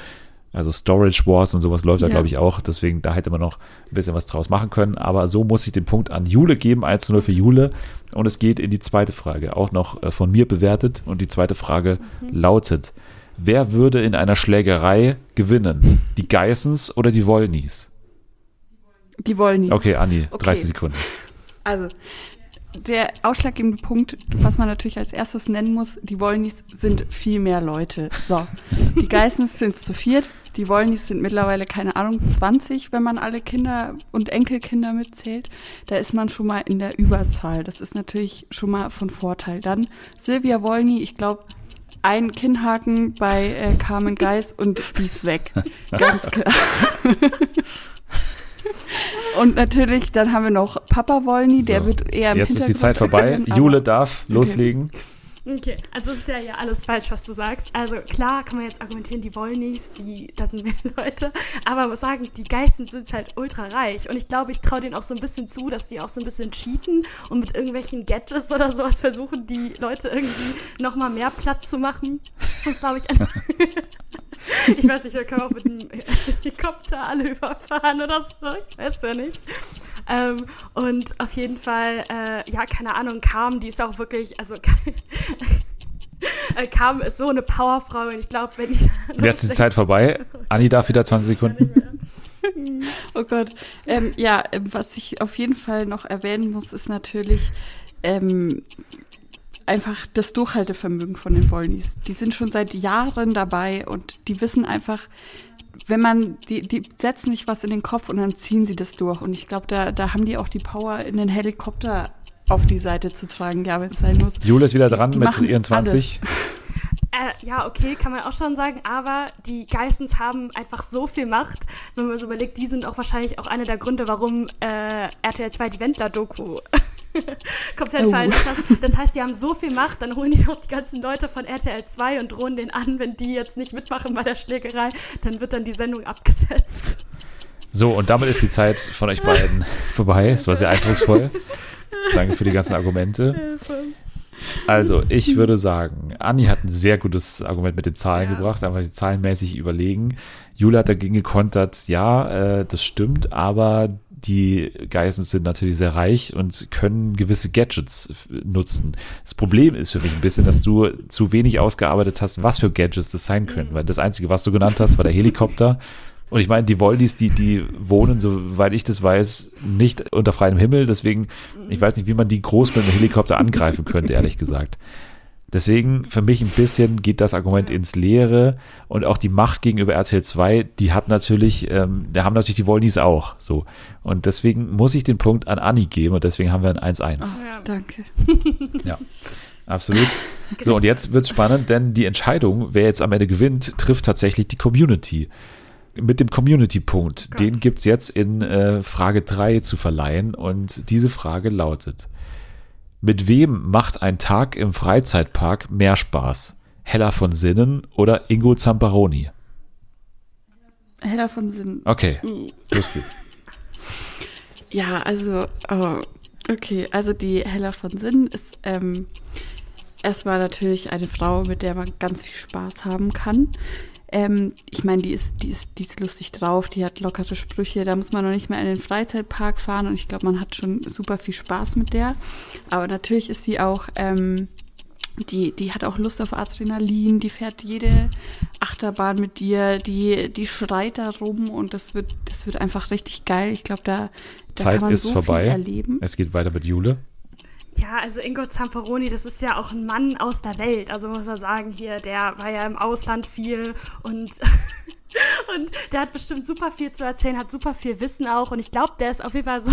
Also Storage Wars und sowas läuft da, Ja. glaube ich, auch. Deswegen, da hätte man noch ein bisschen was draus machen können. Aber so muss ich den Punkt an Jule geben, 1 zu 0 für Jule. Und es geht in die zweite Frage, auch noch äh, von mir bewertet. Und die zweite Frage lautet, wer würde in einer Schlägerei gewinnen? Die Geissens oder die Wollnies? Die wollen nicht. Okay, Anni, Okay. 30 Sekunden. Also, der ausschlaggebende Punkt, was man natürlich als erstes nennen muss, die Wollnis sind viel mehr Leute. So, die Geissens sind zu viert, die Wollnys sind mittlerweile, keine Ahnung, 20, wenn man alle Kinder und Enkelkinder mitzählt. Da ist man schon mal in der Überzahl. Das ist natürlich schon mal von Vorteil. Dann Silvia Wollny, ich glaube, ein Kinnhaken bei äh, Carmen Geis und die ist weg. Ganz klar. und natürlich, dann haben wir noch Papa Wollny, der So, wird eher im Jetzt ist die Zeit vorbei. Jule darf loslegen. Okay, also es ist ja, ja alles falsch, was du sagst. Also klar kann man jetzt argumentieren, die wollen nichts, die, da sind mehr Leute. Aber man muss sagen, die Geißen sind halt ultra reich. Und ich glaube, ich traue denen auch so ein bisschen zu, dass die auch so ein bisschen cheaten und mit irgendwelchen Gadgets oder sowas versuchen, die Leute irgendwie nochmal mehr Platz zu machen. Das glaube ich. ich weiß nicht, da können wir auch mit einem Helikopter alle überfahren oder so. Ich weiß ja nicht. Ähm, und auf jeden Fall, äh, ja, keine Ahnung, Carmen, die ist auch wirklich, also äh, Carmen ist so eine Powerfrau und ich glaube, wenn ich. Jetzt ist die Zeit vorbei. Anni darf wieder 20 Sekunden. Oh Gott. Ähm, ja, ähm, was ich auf jeden Fall noch erwähnen muss, ist natürlich ähm, einfach das Durchhaltevermögen von den Wollnys. Die sind schon seit Jahren dabei und die wissen einfach, wenn man, die, die setzen sich was in den Kopf und dann ziehen sie das durch. Und ich glaube, da, da haben die auch die Power, in den Helikopter auf die Seite zu tragen, ja, wenn es sein muss. Jule ist wieder dran Die mit machen ihren 20. Äh, ja, okay, kann man auch schon sagen, aber die Geistens haben einfach so viel Macht, wenn man so überlegt, die sind auch wahrscheinlich auch einer der Gründe, warum äh, RTL 2 die Wendler-Doku komplett Oh. fallen lassen. Das heißt, die haben so viel Macht, dann holen die noch die ganzen Leute von RTL 2 und drohen den an, wenn die jetzt nicht mitmachen bei der Schlägerei, dann wird dann die Sendung abgesetzt. So, und damit ist die Zeit von euch beiden vorbei. Es war sehr eindrucksvoll. Danke für die ganzen Argumente. Also, ich würde sagen, Anni hat ein sehr gutes Argument mit den Zahlen Ja. gebracht, einfach die zahlenmäßig überlegen. Jule hat dagegen gekontert, ja, äh, das stimmt, aber die Geissens sind natürlich sehr reich und können gewisse Gadgets nutzen. Das Problem ist für mich ein bisschen, dass du zu wenig ausgearbeitet hast, was für Gadgets das sein können, weil das Einzige, was du genannt hast, war der Helikopter. Und ich meine, die Woldis, die, die wohnen, soweit ich das weiß, nicht unter freiem Himmel. Deswegen, ich weiß nicht, wie man die groß mit einem Helikopter angreifen könnte, ehrlich gesagt. Deswegen, für mich ein bisschen geht das Argument ins Leere und auch die Macht gegenüber RTL 2, die hat natürlich, ähm, da haben natürlich die Wollnies auch, so. Und deswegen muss ich den Punkt an Anni geben und deswegen haben wir ein 1-1. Ja. Danke. Ja, absolut. So, und jetzt wird's spannend, denn die Entscheidung, wer jetzt am Ende gewinnt, trifft tatsächlich die Community. Mit dem Community-Punkt, Gott. den gibt's jetzt in äh, Frage 3 zu verleihen und diese Frage lautet, mit wem macht ein Tag im Freizeitpark mehr Spaß? Hella von Sinnen oder Ingo Zamparoni? Heller von Sinn. Okay, Mm. los geht's. Ja, also, oh, okay, also die Hella von Sinn ist ähm, erstmal natürlich eine Frau, mit der man ganz viel Spaß haben kann. Ähm, ich meine, die ist, die, ist, die ist lustig drauf, die hat lockere Sprüche, da muss man noch nicht mehr in den Freizeitpark fahren und ich glaube, man hat schon super viel Spaß mit der. Aber natürlich ist sie auch, ähm, die, die hat auch Lust auf Adrenalin, die fährt jede Achterbahn mit dir, die, die schreit da rum und das wird, das wird einfach richtig geil. Ich glaube, da, da Zeit kann man ist so vorbei. viel erleben. Es geht weiter mit Jule. Ja, also Ingo Zamperoni, das ist ja auch ein Mann aus der Welt. Also muss man sagen, hier, der war ja im Ausland viel und, und der hat bestimmt super viel zu erzählen, hat super viel Wissen auch. Und ich glaube, der ist auf jeden Fall so,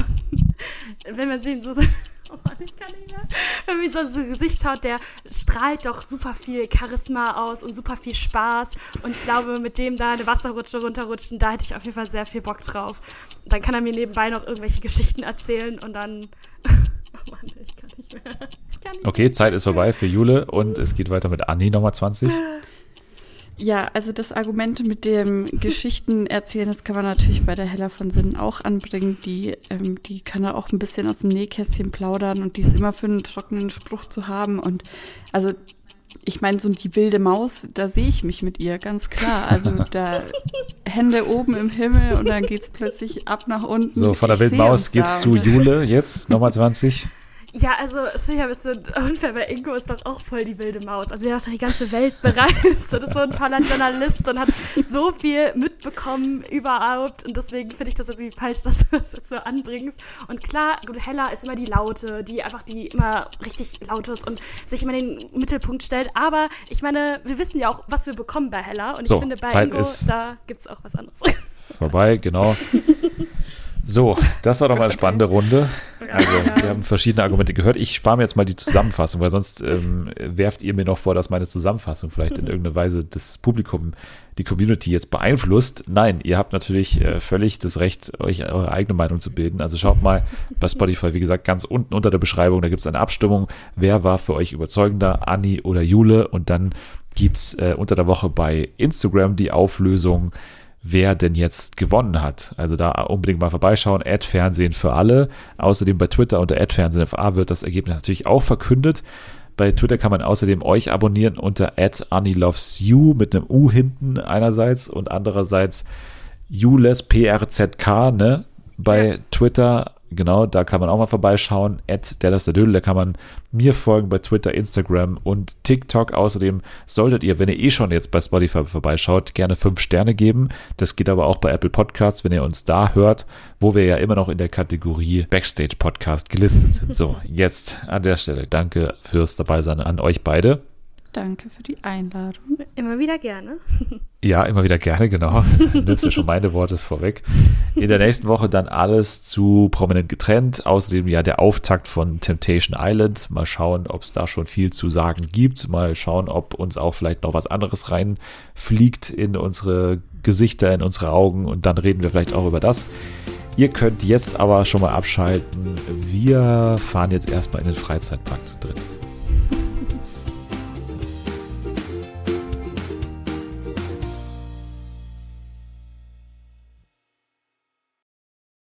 wenn man sehen so, oh Mann, ich kann nicht mehr. Wenn man ihn so ins Gesicht schaut, der strahlt doch super viel Charisma aus und super viel Spaß. Und ich glaube, mit dem da eine Wasserrutsche runterrutschen, da hätte ich auf jeden Fall sehr viel Bock drauf. Dann kann er mir nebenbei noch irgendwelche Geschichten erzählen und dann. Oh Mann, ich kann nicht mehr. Ich kann nicht Okay, Zeit ist vorbei für Jule und es geht weiter mit Anni Nummer 20. Ja, also das Argument mit dem Geschichten erzählen, das kann man natürlich bei der Hella von Sinnen auch anbringen. Die, ähm, die kann da auch ein bisschen aus dem Nähkästchen plaudern und die ist immer für einen trockenen Spruch zu haben. Und also, ich meine, so die wilde Maus, da sehe ich mich mit ihr, ganz klar. Also da Hände oben im Himmel und dann geht's plötzlich ab nach unten. So, von der wilden Maus geht's zu Jule jetzt, Nummer 20. Ja, also es finde ich ein bisschen unfair, weil Ingo ist doch auch voll die wilde Maus. Also er hat die ganze Welt bereist und ist so ein toller Journalist und hat so viel mitbekommen überhaupt. Und deswegen finde ich das irgendwie falsch, dass du das jetzt so anbringst. Und klar, gut, Hella ist immer die Laute, die einfach die immer richtig laut ist und sich immer in den Mittelpunkt stellt. Aber ich meine, wir wissen ja auch, was wir bekommen bei Hella. Und So, ich finde, bei Zeit Ingo, da gibt es auch was anderes. Vorbei, genau. So, das war doch mal eine spannende Runde. Also, wir haben verschiedene Argumente gehört. Ich spare mir jetzt mal die Zusammenfassung, weil sonst ähm, werft ihr mir noch vor, dass meine Zusammenfassung vielleicht in irgendeiner Weise das Publikum, die Community jetzt beeinflusst. Nein, ihr habt natürlich äh, völlig das Recht, euch eure eigene Meinung zu bilden. Also schaut mal bei Spotify, wie gesagt, ganz unten unter der Beschreibung, da gibt es eine Abstimmung. Wer war für euch überzeugender, Anni oder Jule? Und dann gibt es äh, unter der Woche bei Instagram die Auflösung, wer denn jetzt gewonnen hat. Also da unbedingt mal vorbeischauen. Ad Fernsehen für alle. Außerdem bei Twitter unter Ad Fernsehen FA wird das Ergebnis natürlich auch verkündet. Bei Twitter kann man außerdem euch abonnieren unter You mit einem U hinten einerseits und andererseits Jules PRZK, ne? Bei Ja. Twitter, genau, da kann man auch mal vorbeischauen. At der das der Dödel, da kann man mir folgen bei Twitter, Instagram und TikTok. Außerdem solltet ihr, wenn ihr eh schon jetzt bei Spotify vorbeischaut, gerne fünf Sterne geben. Das geht aber auch bei Apple Podcasts, wenn ihr uns da hört, wo wir ja immer noch in der Kategorie Backstage Podcast gelistet sind. So, jetzt an der Stelle danke fürs Dabeisein an euch beide. Danke für die Einladung. Immer wieder gerne. Ja, immer wieder gerne, genau. Nimmst du schon meine Worte vorweg. In der nächsten Woche dann alles zu prominent getrennt. Außerdem ja der Auftakt von Temptation Island. Mal schauen, ob es da schon viel zu sagen gibt. Mal schauen, ob uns auch vielleicht noch was anderes reinfliegt in unsere Gesichter, in unsere Augen. Und dann reden wir vielleicht auch über das. Ihr könnt jetzt aber schon mal abschalten. Wir fahren jetzt erstmal in den Freizeitpark zu dritt.